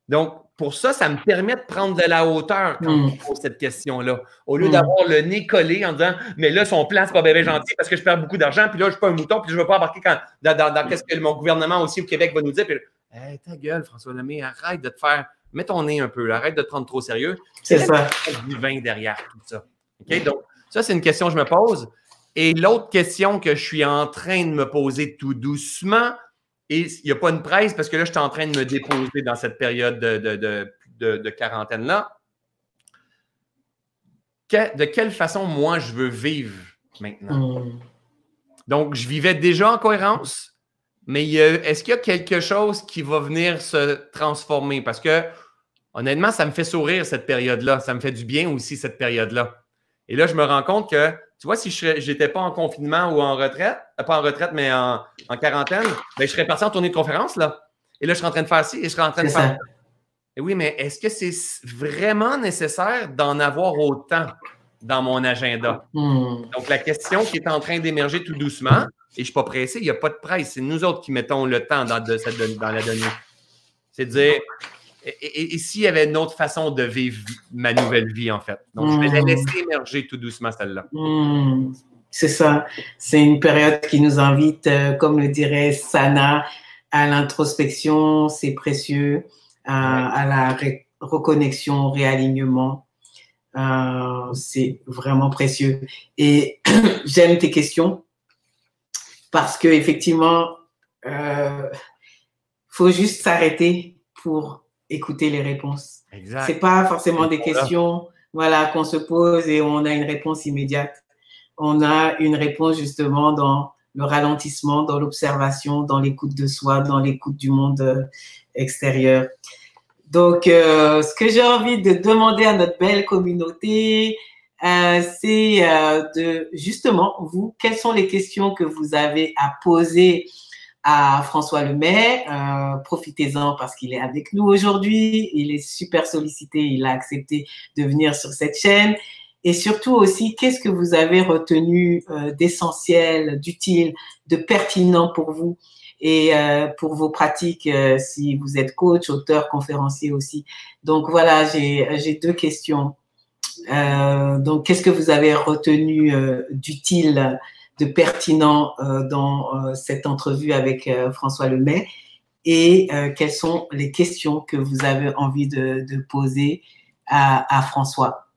Donc, pour ça, ça me permet de prendre de la hauteur quand hmm. on pose cette question-là. Au lieu hmm. d'avoir le nez collé en disant Mais là, son plan, c'est pas bébé gentil parce que je perds beaucoup d'argent, puis là, je suis pas un mouton, puis je ne veux pas embarquer dans, dans, qu'est-ce que mon gouvernement aussi au Québec va nous dire. Puis, hey, ta gueule, François Lemay, arrête de te faire. Mets ton nez un peu, arrête de te prendre trop sérieux. C'est ça. divin derrière tout ça. OK? Donc, ça, c'est une question que je me pose. Et l'autre question que je suis en train de me poser tout doucement, Et il n'y a pas une presse parce que là, je suis en train de me déposer dans cette période de, quarantaine-là. de quelle façon, moi, je veux vivre maintenant? Hmm. Donc, je vivais déjà en cohérence, mais est-ce qu'il y a quelque chose qui va venir se transformer? Parce que, honnêtement, ça me fait sourire cette période-là. Ça me fait du bien aussi, cette période-là. Et là, je me rends compte que, tu vois, si je n'étais pas en confinement ou en retraite, euh, pas en retraite, mais en, quarantaine, ben, je serais parti en tournée de conférence, là. Et là, je serais en train de faire ci et je serais en train de faire. Et oui, mais est-ce que c'est vraiment nécessaire d'en avoir autant dans mon agenda? Hmm. Donc, la question qui est en train d'émerger tout doucement, et je ne suis pas pressé, il n'y a pas de presse, c'est nous autres qui mettons le temps dans, dans la donnée. C'est de dire, et, s'il y avait une autre façon de vivre ma nouvelle vie, en fait? Donc, je vais la hmm. laisser émerger tout doucement, celle-là. Hmm. C'est ça. C'est une période qui nous invite, euh, comme le dirait Sana, à l'introspection, c'est précieux, à, la reconnexion, réalignement. Euh, c'est vraiment précieux. Et (clears throat) j'aime tes questions parce que effectivement, euh, faut juste s'arrêter pour écouter les réponses. Exact. C'est pas forcément des questions, voilà, qu'on se pose et on a une réponse immédiate. On a une réponse justement dans le ralentissement, dans l'observation, dans l'écoute de soi, dans l'écoute du monde euh, extérieur. Donc, euh, ce que j'ai envie de demander à notre belle communauté, euh, c'est euh, de justement, vous, quelles sont les questions que vous avez à poser à François Lemay. Euh, Profitez-en parce qu'il est avec nous aujourd'hui. Il est super sollicité. Il a accepté de venir sur cette chaîne. Et surtout aussi, qu'est-ce que vous avez retenu euh, d'essentiel, d'utile, de pertinent pour vous et euh, pour vos pratiques si vous êtes coach, auteur, conférencier aussi? Donc voilà, j'ai deux questions. Donc, qu'est-ce que vous avez retenu d'utile pertinent euh, dans euh, cette entrevue avec euh, François Lemay et quelles sont les questions que vous avez envie de, poser à, François?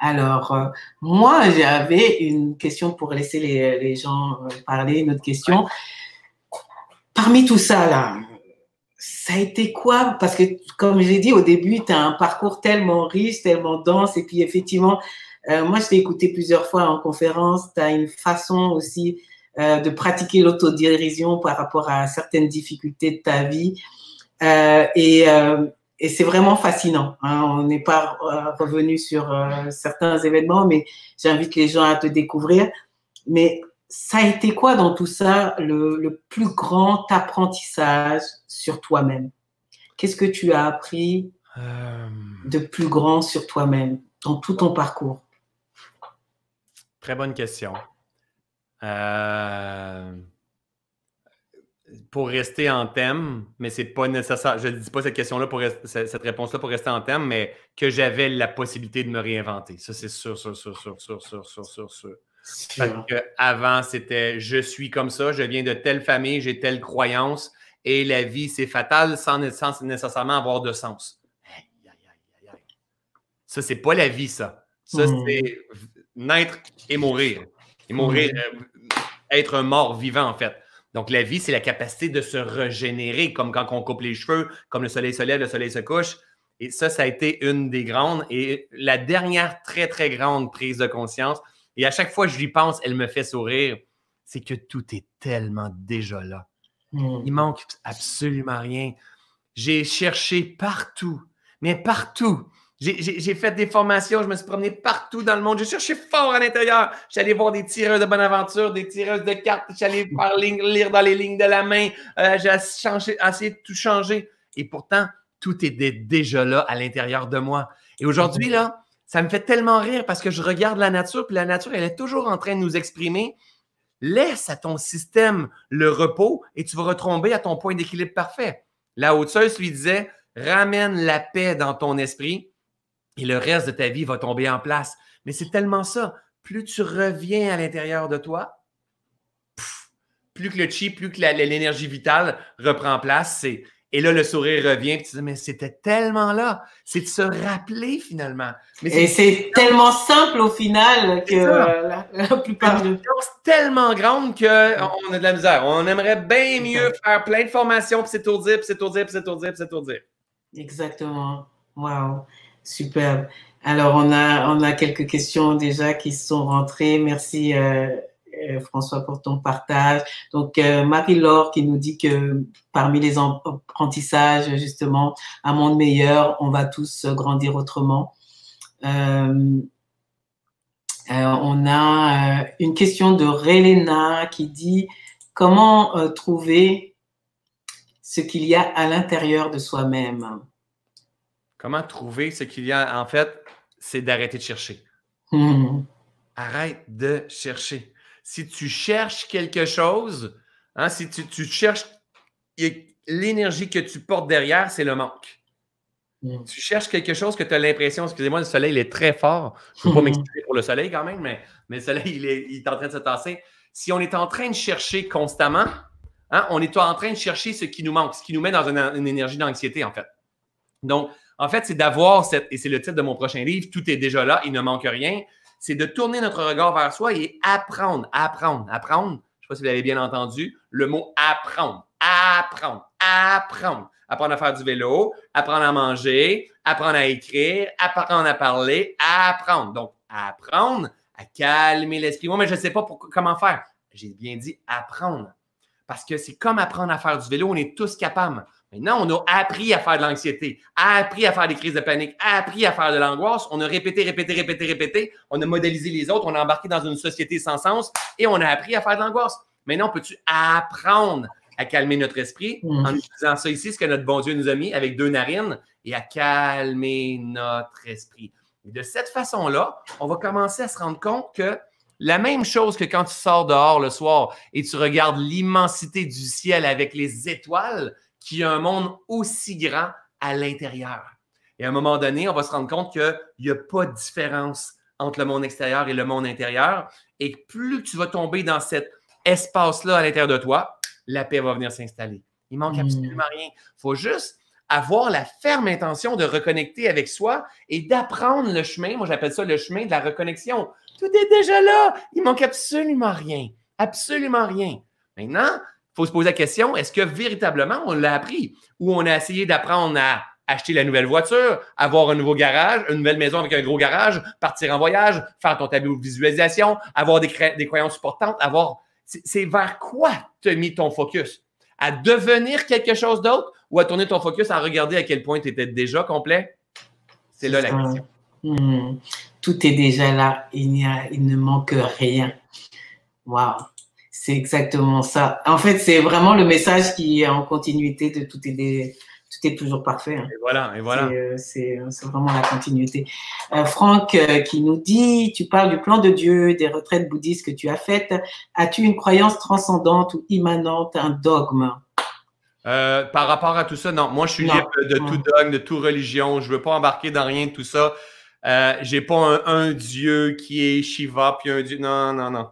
Alors, moi, j'avais une question pour laisser les, gens parler, une autre question. Parmi tout ça, là, ça a été quoi? Parce que, comme j'ai dit au début, tu as un parcours tellement riche, tellement dense, et puis effectivement, euh, moi, je t'ai écouté plusieurs fois en conférence. Tu as une façon aussi euh, de pratiquer l'autodérision par rapport à certaines difficultés de ta vie. Euh, et, et c'est vraiment fascinant. Hein. On n'est pas revenu sur certains événements, mais j'invite les gens à te découvrir. Mais ça a été quoi dans tout ça le, le plus grand apprentissage sur toi-même? Qu'est-ce que tu as appris de plus grand sur toi-même dans tout ton parcours? Très bonne question. Euh, pour rester en thème, mais c'est pas nécessaire. Je ne dis pas cette question-là pour cette réponse-là pour rester en thème, mais que j'avais la possibilité de me réinventer. Ça, c'est sûr, sûr, sûr, sûr, sûr, sûr, sûr, sûr, sûr. Parce que avant, c'était je suis comme ça, je viens de telle famille, j'ai telle croyance, et la vie, c'est fatal sans, nécessairement avoir de sens. Ça, c'est pas la vie, ça. Ça, hmm. c'est naître et mourir. Et mourir, euh, être un mort vivant, en fait. Donc, la vie, c'est la capacité de se régénérer, comme quand on coupe les cheveux, comme le soleil se lève, le soleil se couche. Et ça, ça a été une des grandes. Et la dernière très, très grande prise de conscience, et à chaque fois que je lui pense, elle me fait sourire, c'est que tout est tellement déjà là. Hmm. Il manque absolument rien. J'ai cherché partout, mais partout. J'ai fait des formations, je me suis promené partout dans le monde. J'ai cherché fort à l'intérieur. J'allais voir des tireurs de bonne aventure, des tireuses de cartes. J'allais lire dans les lignes de la main. Euh, j'ai essayé de tout changer. Et pourtant, tout était déjà là à l'intérieur de moi. Et aujourd'hui, là, ça me fait tellement rire parce que je regarde la nature, puis la nature, elle est toujours en train de nous exprimer. Laisse à ton système le repos et tu vas retomber à ton point d'équilibre parfait. La haute lui disait ramène la paix dans ton esprit et le reste de ta vie va tomber en place. Mais c'est tellement ça. Plus tu reviens à l'intérieur de toi, plus que le chi, plus que l'énergie vitale reprend place. Et Et là, le sourire revient, puis tu dis, mais c'était tellement là. C'est de se rappeler finalement. et c'est tellement simple au final que la, plupart de. C'est tellement grande qu'on a de la misère. On aimerait bien mieux faire plein de formations, puis s'étourdir, puis s'étourdir, puis s'étourdir, puis s'étourdir. Exactement. Wow. Superbe. Alors, on a, quelques questions déjà qui sont rentrées. Merci. Euh, euh, François, pour ton partage. Donc, euh, Marie-Laure qui nous dit que parmi les apprentissages, justement, un monde meilleur, on va tous grandir autrement. On a une question de Relena qui dit comment trouver ce qu'il y a à l'intérieur de soi-même? Comment trouver ce qu'il y a? En fait, c'est d'arrêter de chercher. Mmh. Arrête de chercher si tu cherches quelque chose, hein, si tu, cherches l'énergie que tu portes derrière, c'est le manque. Mm. Tu cherches quelque chose que tu as l'impression, excusez-moi, le soleil il est très fort. Je ne peux pas (laughs) m'expliquer pour le soleil quand même, mais, mais le soleil il est, en train de se tasser. Si on est en train de chercher constamment, hein, on est en train de chercher ce qui nous manque, ce qui nous met dans une, une énergie d'anxiété, en fait. Donc, en fait, c'est d'avoir cette, et c'est le titre de mon prochain livre, Tout est déjà là, il ne manque rien c'est de tourner notre regard vers soi et apprendre, apprendre, apprendre. Je ne sais pas si vous avez bien entendu le mot apprendre, apprendre, apprendre. Apprendre à faire du vélo, apprendre à manger, apprendre à écrire, apprendre à parler, apprendre. Donc, apprendre à calmer l'esprit. Moi, mais je ne sais pas comment faire. J'ai bien dit apprendre. Parce que c'est comme apprendre à faire du vélo, on est tous capables. Maintenant, on a appris à faire de l'anxiété, appris à faire des crises de panique, appris à faire de l'angoisse. On a répété, répété, répété, répété. On a modélisé les autres. On a embarqué dans une société sans sens et on a appris à faire de l'angoisse. Maintenant, peux-tu apprendre à calmer notre esprit mm. en utilisant ça ici, ce que notre bon Dieu nous a mis avec deux narines, et à calmer notre esprit? Et de cette façon-là, on va commencer à se rendre compte que la même chose que quand tu sors dehors le soir et tu regardes l'immensité du ciel avec les étoiles, qu'il y a un monde aussi grand à l'intérieur. Et à un moment donné, on va se rendre compte qu'il n'y a pas de différence entre le monde extérieur et le monde intérieur. Et plus tu vas tomber dans cet espace-là à l'intérieur de toi, la paix va venir s'installer. Il manque hmm. absolument rien. Il faut juste avoir la ferme intention de reconnecter avec soi et d'apprendre le chemin. Moi, j'appelle ça le chemin de la reconnexion. Tout est déjà là. Il manque absolument rien. Absolument rien. Maintenant, faut se poser la question, est-ce que véritablement on l'a appris? Ou on a essayé d'apprendre à acheter la nouvelle voiture, avoir un nouveau garage, une nouvelle maison avec un gros garage, partir en voyage, faire ton tableau de visualisation, avoir des, des croyances supportantes, avoir... C'est vers quoi tu as mis ton focus? À devenir quelque chose d'autre ou à tourner ton focus à regarder à quel point tu étais déjà complet? C'est là la question. Hmm. Tout est déjà là. Il, a, il ne manque rien. Wow. C'est exactement ça. En fait, c'est vraiment le message qui est en continuité de tout est, tout est toujours parfait. Hein. Et voilà, et voilà. C'est euh, vraiment la continuité. Euh, Franck euh, qui nous dit, tu parles du plan de Dieu, des retraites bouddhistes que tu as faites. As-tu une croyance transcendante ou immanente, un dogme? Par rapport à tout ça, non. Moi, je suis libre de tout dogme, de toute religion. Je ne veux pas embarquer dans rien de tout ça. Euh, j'ai pas un, un, Dieu qui est Shiva, puis un Dieu. Non, non, non.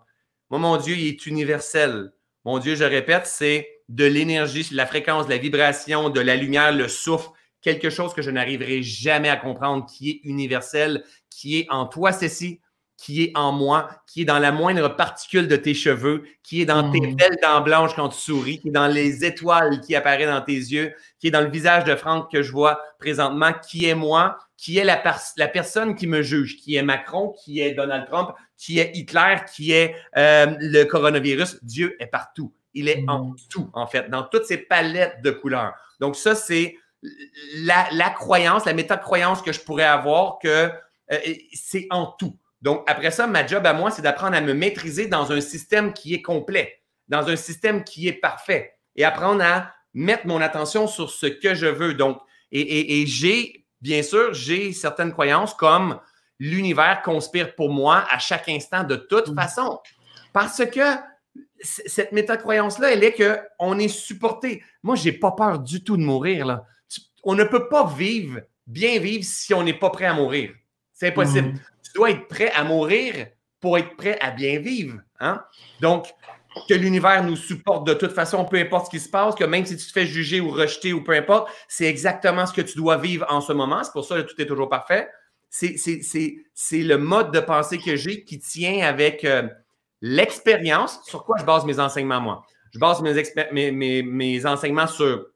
Moi, mon Dieu, il est universel. Mon Dieu, je répète, c'est de l'énergie, la fréquence, la vibration, de la lumière, le souffle, quelque chose que je n'arriverai jamais à comprendre, qui est universel, qui est en toi, Cécile, qui est en moi, qui est dans la moindre particule de tes cheveux, qui est dans tes hmm. belles dents blanches quand tu souris, qui est dans les étoiles qui apparaissent dans tes yeux, qui est dans le visage de Franck que je vois présentement, qui est moi, qui est la, la personne qui me juge, qui est Macron, qui est Donald Trump, qui est Hitler, qui est euh, le coronavirus. Dieu est partout. Il est en mm. tout, en fait, dans toutes ces palettes de couleurs. Donc, ça, c'est la, croyance, la méta-croyance que je pourrais avoir que euh, c'est en tout. Donc, après ça, ma job à moi, c'est d'apprendre à me maîtriser dans un système qui est complet, dans un système qui est parfait et apprendre à mettre mon attention sur ce que je veux. Donc, et j'ai, bien sûr, j'ai certaines croyances comme l'univers conspire pour moi à chaque instant de toute mm. façon. Parce que cette métacroyance-là, elle est qu'on est supporté. Moi, je n'ai pas peur du tout de mourir. Là. On ne peut pas vivre, bien vivre, si on n'est pas prêt à mourir. C'est impossible. Mm. Dois être prêt à mourir pour être prêt à bien vivre. Hein? Donc, que l'univers nous supporte de toute façon, peu importe ce qui se passe, que même si tu te fais juger ou rejeter ou peu importe, c'est exactement ce que tu dois vivre en ce moment. C'est pour ça que tout est toujours parfait. C'est le mode de pensée que j'ai qui tient avec euh, l'expérience. Sur quoi je base mes enseignements, moi? Je base mes, mes, mes enseignements sur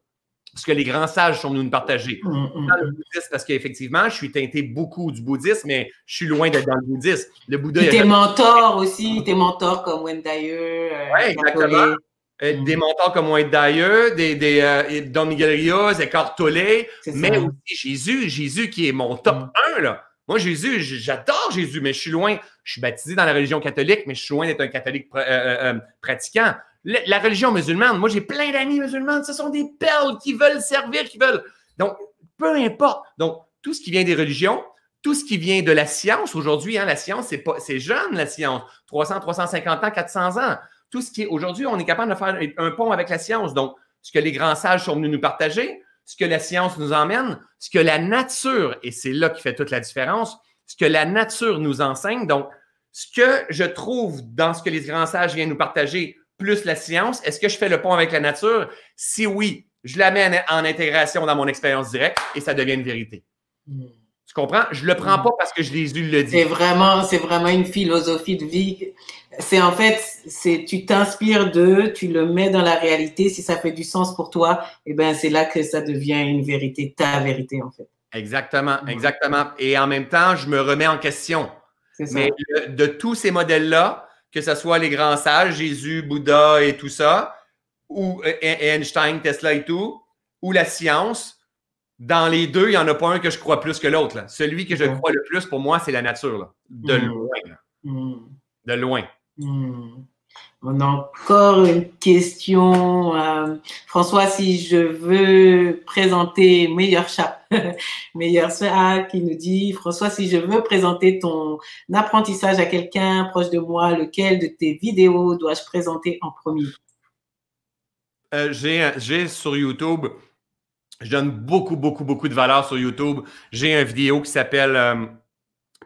ce que les grands sages sont venus nous partager. Mm, mm, mm. parce qu'effectivement, je suis teinté beaucoup du bouddhisme, mais je suis loin d'être dans le bouddhisme. Le Bouddha. Tes mentors aussi, tes mentors comme Wendaye. Euh, oui, exactement. Euh, des mentors comme Wendaye, des, des euh, Don Miguel Rios, Eckhart Tolle, mais aussi Jésus, Jésus qui est mon top 1. Là. Moi, Jésus, j'adore Jésus, mais je suis loin. Je suis baptisé dans la religion catholique, mais je suis loin d'être un catholique pratiquant la religion musulmane, moi j'ai plein d'amis musulmans, ce sont des perles qui veulent servir, qui veulent. Donc, peu importe. Donc, tout ce qui vient des religions, tout ce qui vient de la science aujourd'hui, hein, la science, c'est, pas, c'est jeune, la science. 300, 350 ans, 400 ans. Tout ce qui est aujourd'hui, on est capable de faire un pont avec la science. Donc, ce que les grands sages sont venus nous partager, ce que la science nous emmène, ce que la nature, et c'est là qui fait toute la différence, ce que la nature nous enseigne. Donc, ce que je trouve dans ce que les grands sages viennent nous partager, plus la science. Est-ce que je fais le pont avec la nature? Si oui, je la mets en, intégration dans mon expérience directe et ça devient une vérité. Hmm. Tu comprends? Je le prends hmm. pas parce que je l'ai lu le dit. C'est vraiment, c'est vraiment une philosophie de vie. C'est en fait, c'est tu t'inspires d'eux, tu le mets dans la réalité. Si ça fait du sens pour toi, eh ben c'est là que ça devient une vérité, ta vérité en fait. Exactement, hmm. exactement. Et en même temps, je me remets en question. Mais de tous ces modèles-là, que ce soit les grands sages, Jésus, Bouddha et tout ça, ou euh, Einstein, Tesla et tout, ou la science, dans les deux, il n'y en a pas un que je crois plus que l'autre. Celui que je crois le plus, pour moi, c'est la nature. De mm. loin. Mm. De loin. Mm. On a encore une question. Euh, François, si je veux présenter Meilleur Chat, (laughs) Meilleur Chat qui nous dit, François, si je veux présenter ton apprentissage à quelqu'un proche de moi, lequel de tes vidéos dois-je présenter en premier? Euh, j'ai sur YouTube, je donne beaucoup, beaucoup, beaucoup de valeur sur YouTube. J'ai une vidéo qui s'appelle euh,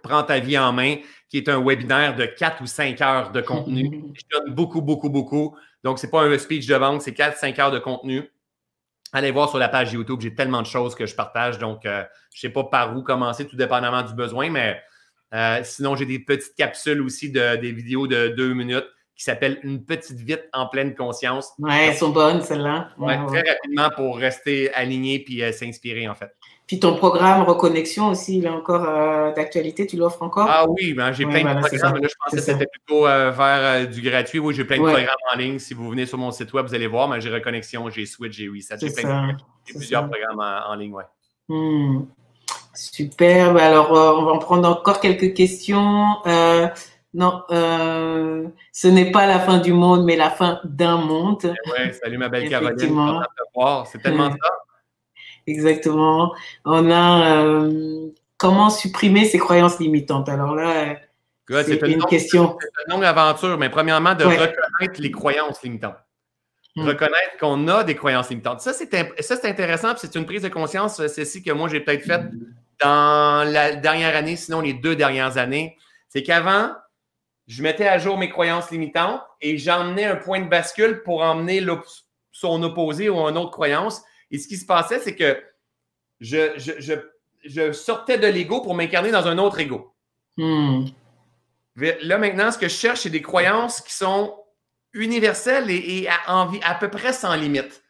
Prends ta vie en main qui est un webinaire de 4 ou 5 heures de contenu. (laughs) Je donne beaucoup, beaucoup, beaucoup. Donc, ce n'est pas un speech de vente, c'est 4-5 heures de contenu. Allez voir sur la page YouTube, j'ai tellement de choses que je partage. Donc, euh, je ne sais pas par où commencer, tout dépendamment du besoin, mais euh, sinon, j'ai des petites capsules aussi de, des vidéos de deux minutes qui s'appellent Une petite vite en pleine conscience. Oui, elles sont bonnes, celles-là. Ouais, très rapidement pour rester aligné puis euh, s'inspirer, en fait. Puis ton programme Reconnexion aussi, il est encore euh, d'actualité, tu l'offres encore? Ah oui, ben, j'ai plein de programmes. Là, je pensais que c'était plutôt euh, vers euh, du gratuit. Oui, j'ai plein de programmes en ligne. Si vous venez sur mon site web, vous allez voir. Mais j'ai Reconnexion, j'ai Switch, j'ai Reset. J'ai plusieurs programmes en, ligne, ouais. Hmm. Super. Ben, alors, on va en prendre encore quelques questions. non, ce n'est pas la fin du monde, mais la fin d'un monde. Oui, salut ma belle Caroline. C'est tellement (laughs) ça. Exactement. On a euh, comment supprimer ses croyances limitantes? Alors là, c'est une, question. C'est une longue aventure, mais premièrement, de reconnaître les croyances limitantes. Hmm. Reconnaître qu'on a des croyances limitantes. Ça, c'est intéressant, c'est une prise de conscience, celle-ci que moi, j'ai peut-être faite dans la dernière année, sinon les deux dernières années. C'est qu'avant, je mettais à jour mes croyances limitantes et j'emmenais un point de bascule pour emmener son opposé ou une autre croyance. Et ce qui se passait, c'est que je, sortais de l'ego pour m'incarner dans un autre ego. Hmm. Là, maintenant, ce que je cherche, c'est des croyances qui sont universelles et, à, à, peu près sans limite.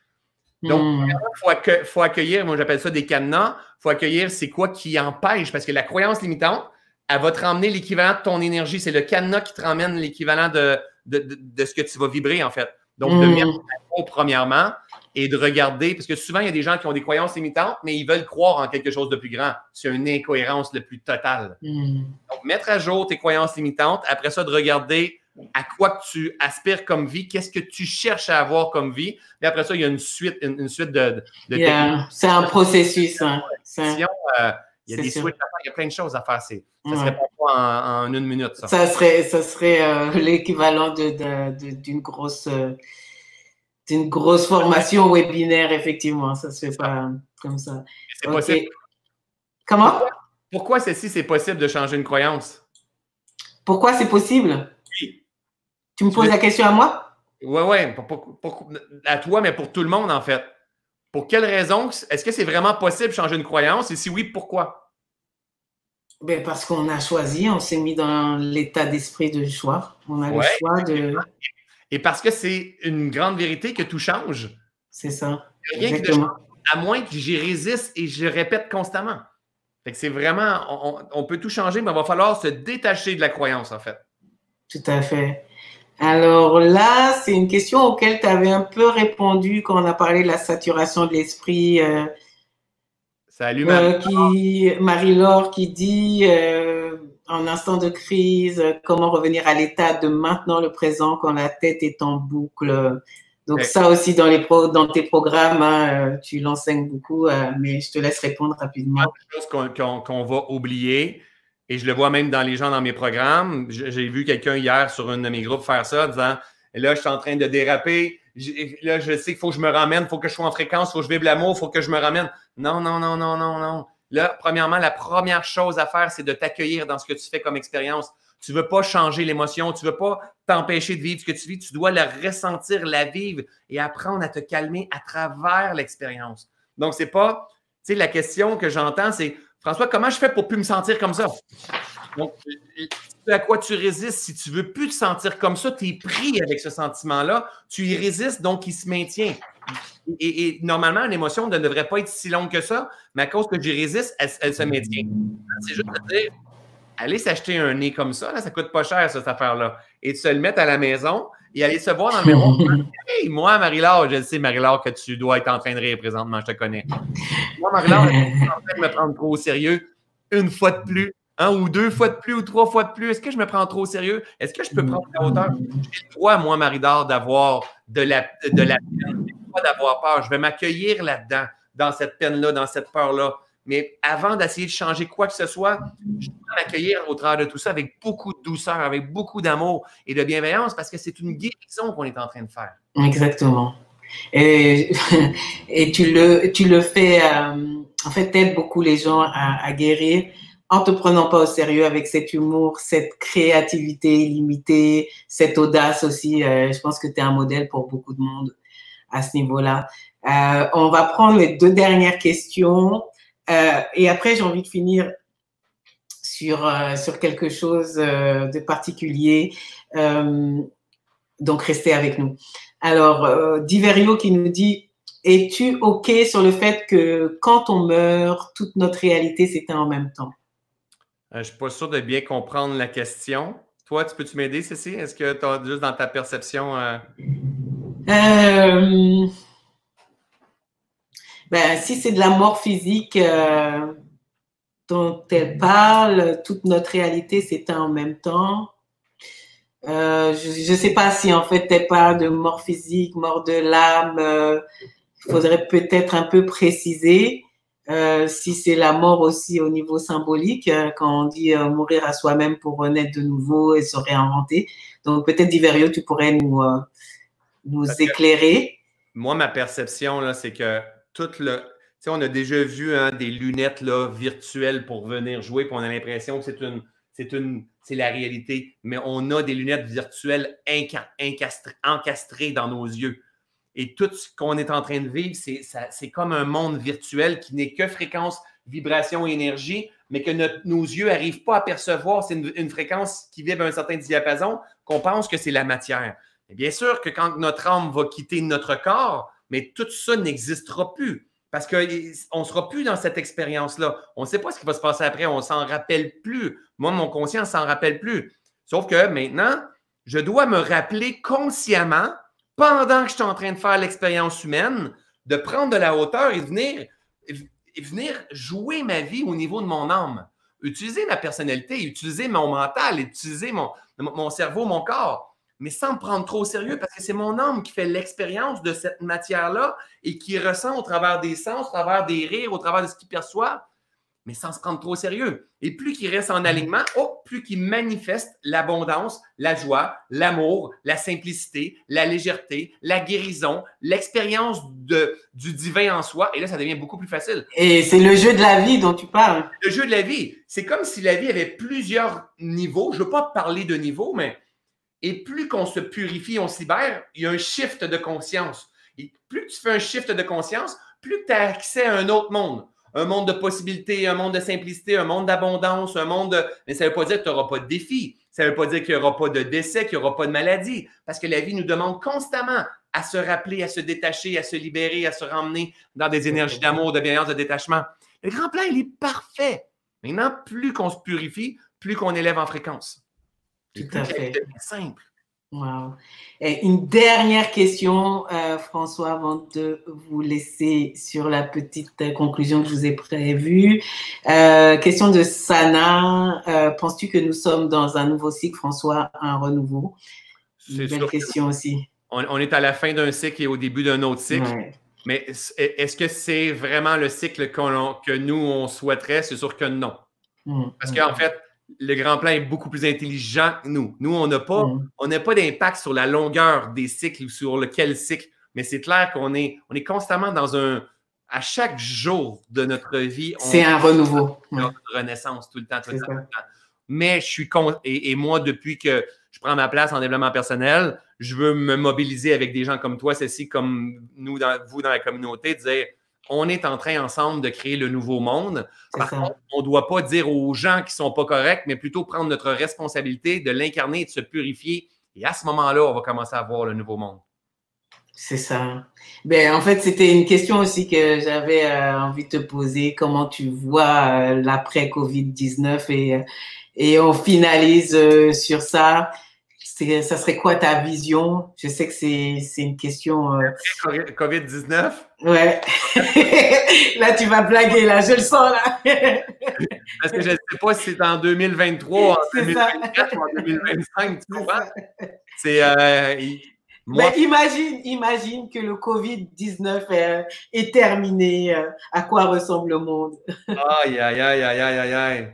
Donc, hmm. il faut, accueillir, moi j'appelle ça des cadenas, il faut accueillir c'est quoi qui empêche, parce que la croyance limitante, elle va te ramener l'équivalent de ton énergie. C'est le cadenas qui te ramène l'équivalent de, de, ce que tu vas vibrer, en fait. Donc, de hmm. premièrement, et de regarder, parce que souvent, il y a des gens qui ont des croyances limitantes, mais ils veulent croire en quelque chose de plus grand. C'est une incohérence le plus totale. Hmm. Donc, mettre à jour tes croyances limitantes, après ça, de regarder à quoi tu aspires comme vie, qu'est-ce que tu cherches à avoir comme vie. Et après ça, il y a une suite, une, suite de, C'est un processus. Hein. Euh, il y a des suites à faire, il y a plein de choses à faire. Ça ne serait pas en, une minute. Ça, ça serait, ça serait euh, (laughs) l'équivalent d'une grosse. Euh, c'est une grosse formation webinaire, effectivement. Ça se fait pas comme ça. C'est possible. Comment? Pourquoi, ceci, c'est possible de changer une croyance? Pourquoi c'est possible? Oui. Tu me poses la question à moi? Oui, oui, à toi, mais pour tout le monde, en fait. Pour quelle raison? Est-ce que c'est vraiment possible de changer une croyance? Et si oui, pourquoi? Ben parce qu'on a choisi, on s'est mis dans l'état d'esprit de choix. On a le choix de. Et parce que c'est une grande vérité que tout change. C'est ça. Rien Exactement. à moins que j'y résiste et je répète constamment. c'est vraiment, on, peut tout changer, mais il va falloir se détacher de la croyance, en fait. Tout à fait. Alors là, c'est une question auquel tu avais un peu répondu quand on a parlé de la saturation de l'esprit. Euh, Salut, euh, Marie-Laure. qui, dit euh, en instant de crise, comment revenir à l'état de maintenant le présent quand la tête est en boucle. Donc ça aussi dans, les dans tes programmes, hein, tu l'enseignes beaucoup, mais je te laisse répondre rapidement. Quelque chose qu'on va oublier, et je le vois même dans les gens dans mes programmes. J'ai vu quelqu'un hier sur un de mes groupes faire ça en disant Là, je suis en train de déraper. Là, je sais qu'il faut que je me ramène, il faut que je sois en fréquence, il faut que je vive l'amour, il faut que je me ramène. Non, non, non, non, non, non. Là, premièrement, la première chose à faire, c'est de t'accueillir dans ce que tu fais comme expérience. Tu ne veux pas changer l'émotion, tu ne veux pas t'empêcher de vivre ce que tu vis, tu dois la ressentir, la vivre et apprendre à te calmer à travers l'expérience. Donc, c'est pas, tu sais, la question que j'entends, c'est François, comment je fais pour plus me sentir comme ça? Donc, à quoi tu résistes? Si tu veux plus te sentir comme ça, tu es pris avec ce sentiment-là, tu y résistes, donc il se maintient. Et, normalement, une émotion ne devrait pas être si longue que ça, mais à cause que j'y résiste, elle, se maintient. C'est juste de dire, allez s'acheter un nez comme ça, là, ça coûte pas cher, cette affaire-là, et de se le mettre à la maison et aller se voir dans le miroir. (laughs) hey, moi, Marie-Laure, je sais, Marie-Laure, que tu dois être en train de rire présentement, je te connais. Moi, Marie-Laure, je suis en train de me prendre trop au sérieux une fois de plus, un ou deux fois de plus ou trois fois de plus. Est-ce que je me prends trop au sérieux? Est-ce que je peux prendre la hauteur? J'ai le droit, moi, Marie-Laure, d'avoir de la, de la peine. Droit d'avoir peur. Je vais m'accueillir là-dedans, dans cette peine-là, dans cette peur-là. Mais avant d'essayer de changer quoi que ce soit, je dois m'accueillir au travers de tout ça avec beaucoup de douceur, avec beaucoup d'amour et de bienveillance parce que c'est une guérison qu'on est en train de faire. Exactement. Et, (laughs) et tu, le, tu le fais, euh, en fait, t'aides beaucoup les gens à, guérir en te prenant pas au sérieux avec cet humour, cette créativité illimitée, cette audace aussi. Euh, je pense que tu es un modèle pour beaucoup de monde à ce niveau-là. Euh, on va prendre les deux dernières questions. Euh, et après, j'ai envie de finir sur, euh, sur quelque chose de particulier. donc, restez avec nous. Alors, Diverio qui nous dit Es-tu OK sur le fait que quand on meurt, toute notre réalité s'éteint en même temps Je ne suis pas sûr de bien comprendre la question. Toi, tu peux-tu m'aider, Cécile? Est-ce que tu as juste dans ta perception. Ben, si c'est de la mort physique euh, dont elle parle, toute notre réalité s'éteint en même temps. Euh, je ne sais pas si en fait elle parle de mort physique, mort de l'âme. Il euh, faudrait peut-être un peu préciser si c'est la mort aussi au niveau symbolique, quand on dit mourir à soi-même pour renaître de nouveau et se réinventer. Donc peut-être Diverio, tu pourrais nous, nous éclairer. Moi, ma perception, c'est que tout le. Tu sais, on a déjà vu hein, des lunettes là, virtuelles pour venir jouer, puis on a l'impression que c'est une. C'est une. C'est la réalité. Mais on a des lunettes virtuelles encastrées dans nos yeux. Et tout ce qu'on est en train de vivre, c'est comme un monde virtuel qui n'est que fréquence, vibration et énergie, mais que nos yeux n'arrivent pas à percevoir. C'est une, une, fréquence qui vibre à un certain diapason qu'on pense que c'est la matière. Et bien sûr que quand notre âme va quitter notre corps, mais tout ça n'existera plus. Parce qu'on ne sera plus dans cette expérience-là. On ne sait pas ce qui va se passer après. On ne s'en rappelle plus. Moi, mon conscient ne s'en rappelle plus. Sauf que maintenant, je dois me rappeler consciemment, pendant que je suis en train de faire l'expérience humaine, de prendre de la hauteur et venir, venir jouer ma vie au niveau de mon âme. Utiliser ma personnalité, utiliser mon mental, utiliser mon, mon cerveau, mon corps mais sans me prendre trop au sérieux parce que c'est mon âme qui fait l'expérience de cette matière-là et qui ressent au travers des sens, au travers des rires, au travers de ce qu'il perçoit, mais sans se prendre trop au sérieux. Et plus qu'il reste en alignement, oh, plus qu'il manifeste l'abondance, la joie, l'amour, la simplicité, la légèreté, la guérison, l'expérience du divin en soi. Et là, ça devient beaucoup plus facile. Et c'est le jeu de la vie dont tu parles. Le jeu de la vie. C'est comme si la vie avait plusieurs niveaux. Je ne veux pas parler de niveaux, mais Et plus qu'on se purifie, on se libère, il y a un shift de conscience. Et plus tu fais un shift de conscience, plus tu as accès à un autre monde. Un monde de possibilités, un monde de simplicité, un monde d'abondance, un monde de... Mais ça ne veut pas dire que tu n'auras pas de défis. Ça ne veut pas dire qu'il n'y aura pas de décès, qu'il n'y aura pas de maladie. Parce que la vie nous demande constamment à se rappeler, à se détacher, à se libérer, à se ramener dans des énergies d'amour, de bienveillance, de détachement. Le grand plan, il est parfait. Maintenant, plus qu'on se purifie, plus qu'on élève en fréquence. Tout à fait. simple. Wow. Et une dernière question, euh, François, avant de vous laisser sur la petite conclusion que je vous ai prévue. Euh, question de Sana. Euh, penses-tu que nous sommes dans un nouveau cycle, François, un renouveau? C'est une belle question aussi. On, est à la fin d'un cycle et au début d'un autre cycle. Mais est-ce que c'est vraiment le cycle que nous, on souhaiterait? C'est sûr que non. Mmh, Parce qu'en mmh. fait, le grand plan est beaucoup plus intelligent que nous. Nous, on n'a pas, pas d'impact sur la longueur des cycles ou sur lequel cycle, mais c'est clair qu'on est, on est constamment dans un. À chaque jour de notre vie, c'est un renouveau. Notre renaissance tout le temps, tout le temps, Mais je suis con, et, moi, depuis que je prends ma place en développement personnel, je veux me mobiliser avec des gens comme toi, ceci comme nous, dans, vous dans la communauté, dire on est en train ensemble de créer le nouveau monde. Par contre, on ne doit pas dire aux gens qui ne sont pas corrects, mais plutôt prendre notre responsabilité de l'incarner et de se purifier. Et à ce moment-là, on va commencer à voir le nouveau monde. C'est ça. Ben, en fait, c'était une question aussi que j'avais euh, envie de te poser. Comment tu vois euh, l'après-COVID-19 et, euh, et on finalise sur ça ça serait quoi ta vision? Je sais que c'est une question. Euh, COVID-19? Ouais. (laughs) là, tu vas blaguer, là, je le sens, là. (laughs) Parce que je ne sais pas si c'est en 2023, en 2024 ou en 2025, tu comprends? C'est. Euh, Mais imagine, imagine que le COVID-19 est, est, terminé. Euh, à quoi ressemble le monde? aïe, aïe, aïe, aïe, aïe, aïe.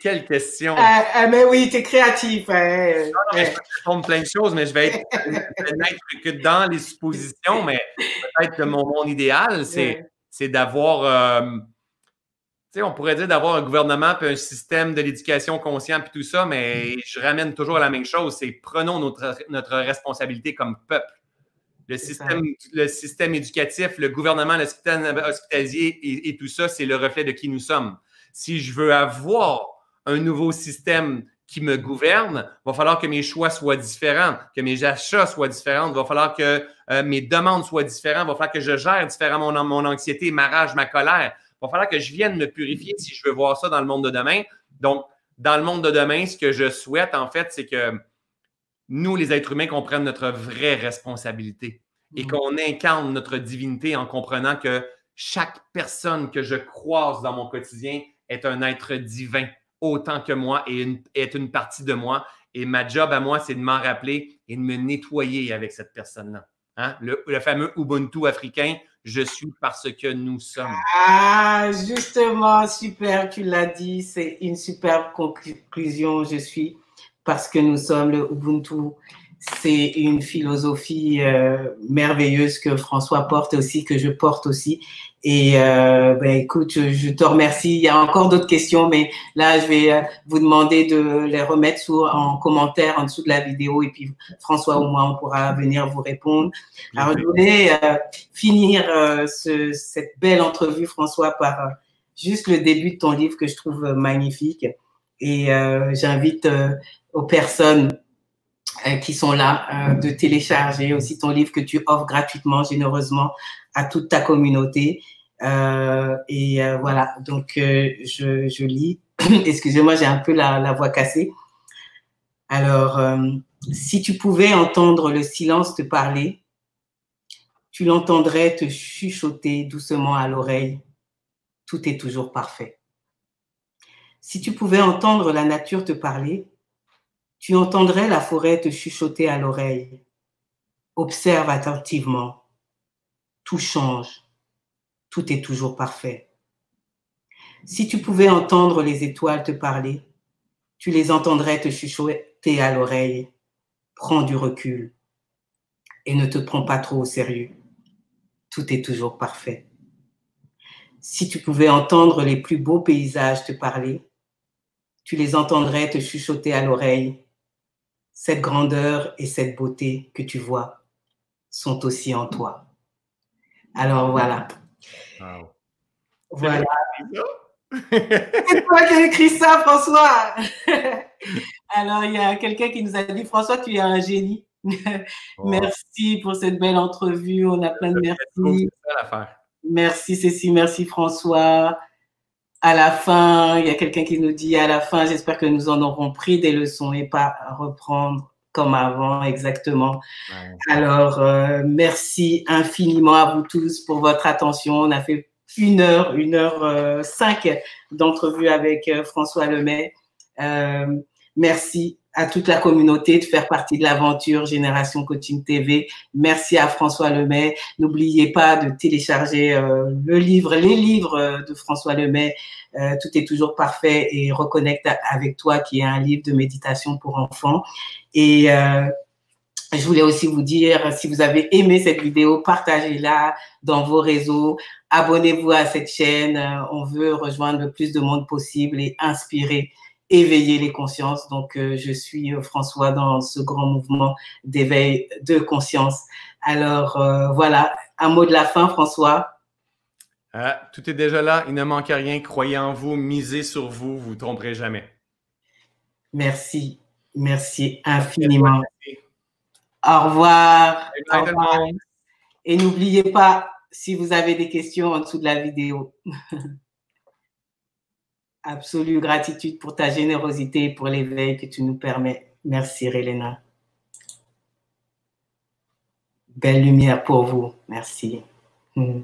Quelle question! Ah, ah, mais oui, tu es créatif. Hein. Non, je peux plein de choses, mais je vais (laughs) être, que dans les suppositions, mais peut-être que mon, mon idéal, c'est d'avoir, euh, tu sais, on pourrait dire d'avoir un gouvernement puis un système de l'éducation conscient puis tout ça, mais je ramène toujours à la même chose, c'est prenons notre, notre responsabilité comme peuple. Le système, le système éducatif, le gouvernement, le système hospitalier et tout ça, c'est le reflet de qui nous sommes si je veux avoir un nouveau système qui me gouverne, il va falloir que mes choix soient différents, que mes achats soient différents, il va falloir que euh, mes demandes soient différentes, il va falloir que je gère différemment mon, mon anxiété, ma rage, ma colère. Il va falloir que je vienne me purifier si je veux voir ça dans le monde de demain. Donc, dans le monde de demain, ce que je souhaite, en fait, c'est que nous, les êtres humains, qu'on prenne notre vraie responsabilité et mmh. qu'on incarne notre divinité en comprenant que chaque personne que je croise dans mon quotidien est un être divin autant que moi et est une partie de moi. Et ma job à moi, c'est de m'en rappeler et de me nettoyer avec cette personne-là. Hein? Le, fameux Ubuntu africain, je suis parce que nous sommes. Ah, justement, super, tu l'as dit, c'est une superbe conclusion. Je suis parce que nous sommes le Ubuntu. C'est une philosophie euh, merveilleuse que François porte aussi, que je porte aussi. Et euh, ben, écoute, je, te remercie. Il y a encore d'autres questions, mais là, je vais euh, vous demander de les remettre sous, en commentaire en dessous de la vidéo. Et puis, François ou moi, on pourra venir vous répondre. Alors, je voulais euh, finir euh, ce, cette belle entrevue, François, par euh, juste le début de ton livre que je trouve magnifique. Et j'invite aux personnes qui sont là de télécharger aussi ton livre que tu offres gratuitement, généreusement à toute ta communauté. Euh, et euh, voilà, donc euh, je, je, lis. (clears throat) Excusez-moi, j'ai un peu la, la, voix cassée. Alors, si tu pouvais entendre le silence te parler, tu l'entendrais te chuchoter doucement à l'oreille. Tout est toujours parfait. Si tu pouvais entendre la nature te parler, tu entendrais la forêt te chuchoter à l'oreille. Observe attentivement. Tout change tout est toujours parfait. Si tu pouvais entendre les étoiles te parler, tu les entendrais te chuchoter à l'oreille. Prends du recul et ne te prends pas trop au sérieux. Tout est toujours parfait. Si tu pouvais entendre les plus beaux paysages te parler, tu les entendrais te chuchoter à l'oreille. Cette grandeur et cette beauté que tu vois sont aussi en toi. Alors voilà. Voilà. C'est toi qui as écrit ça, François. (laughs) Alors, il y a quelqu'un qui nous a dit, François, tu es un génie. merci pour cette belle entrevue. On a plein de merci. Merci Cécile, merci François. À la fin, il y a quelqu'un qui nous dit à la fin, j'espère que nous en aurons pris des leçons et pas reprendre comme avant, exactement. Alors, euh, merci infiniment à vous tous pour votre attention. On a fait une heure, une heure euh, cinq d'entrevue avec euh, François Lemay. merci à toute la communauté de faire partie de l'aventure Génération Coaching TV. Merci à François Lemay. N'oubliez pas de télécharger le livre, les livres de François Lemay. tout est toujours parfait et reconnecte avec toi, qui est un livre de méditation pour enfants. Et euh, je voulais aussi vous dire, si vous avez aimé cette vidéo, partagez-la dans vos réseaux, abonnez-vous à cette chaîne. Euh, on veut rejoindre le plus de monde possible et inspirer, éveiller les consciences. Donc, euh, je suis François dans ce grand mouvement d'éveil de conscience. Alors, voilà, un mot de la fin, François. Ah, tout est déjà là, il ne manque rien. Croyez en vous, misez sur vous, vous ne tromperez jamais. Merci. Merci infiniment. Au revoir. Et n'oubliez pas, si vous avez des questions en dessous de la vidéo. (laughs) Absolue gratitude pour ta générosité et pour l'éveil que tu nous permets. Merci, Relena. Belle lumière pour vous. Merci. Hmm.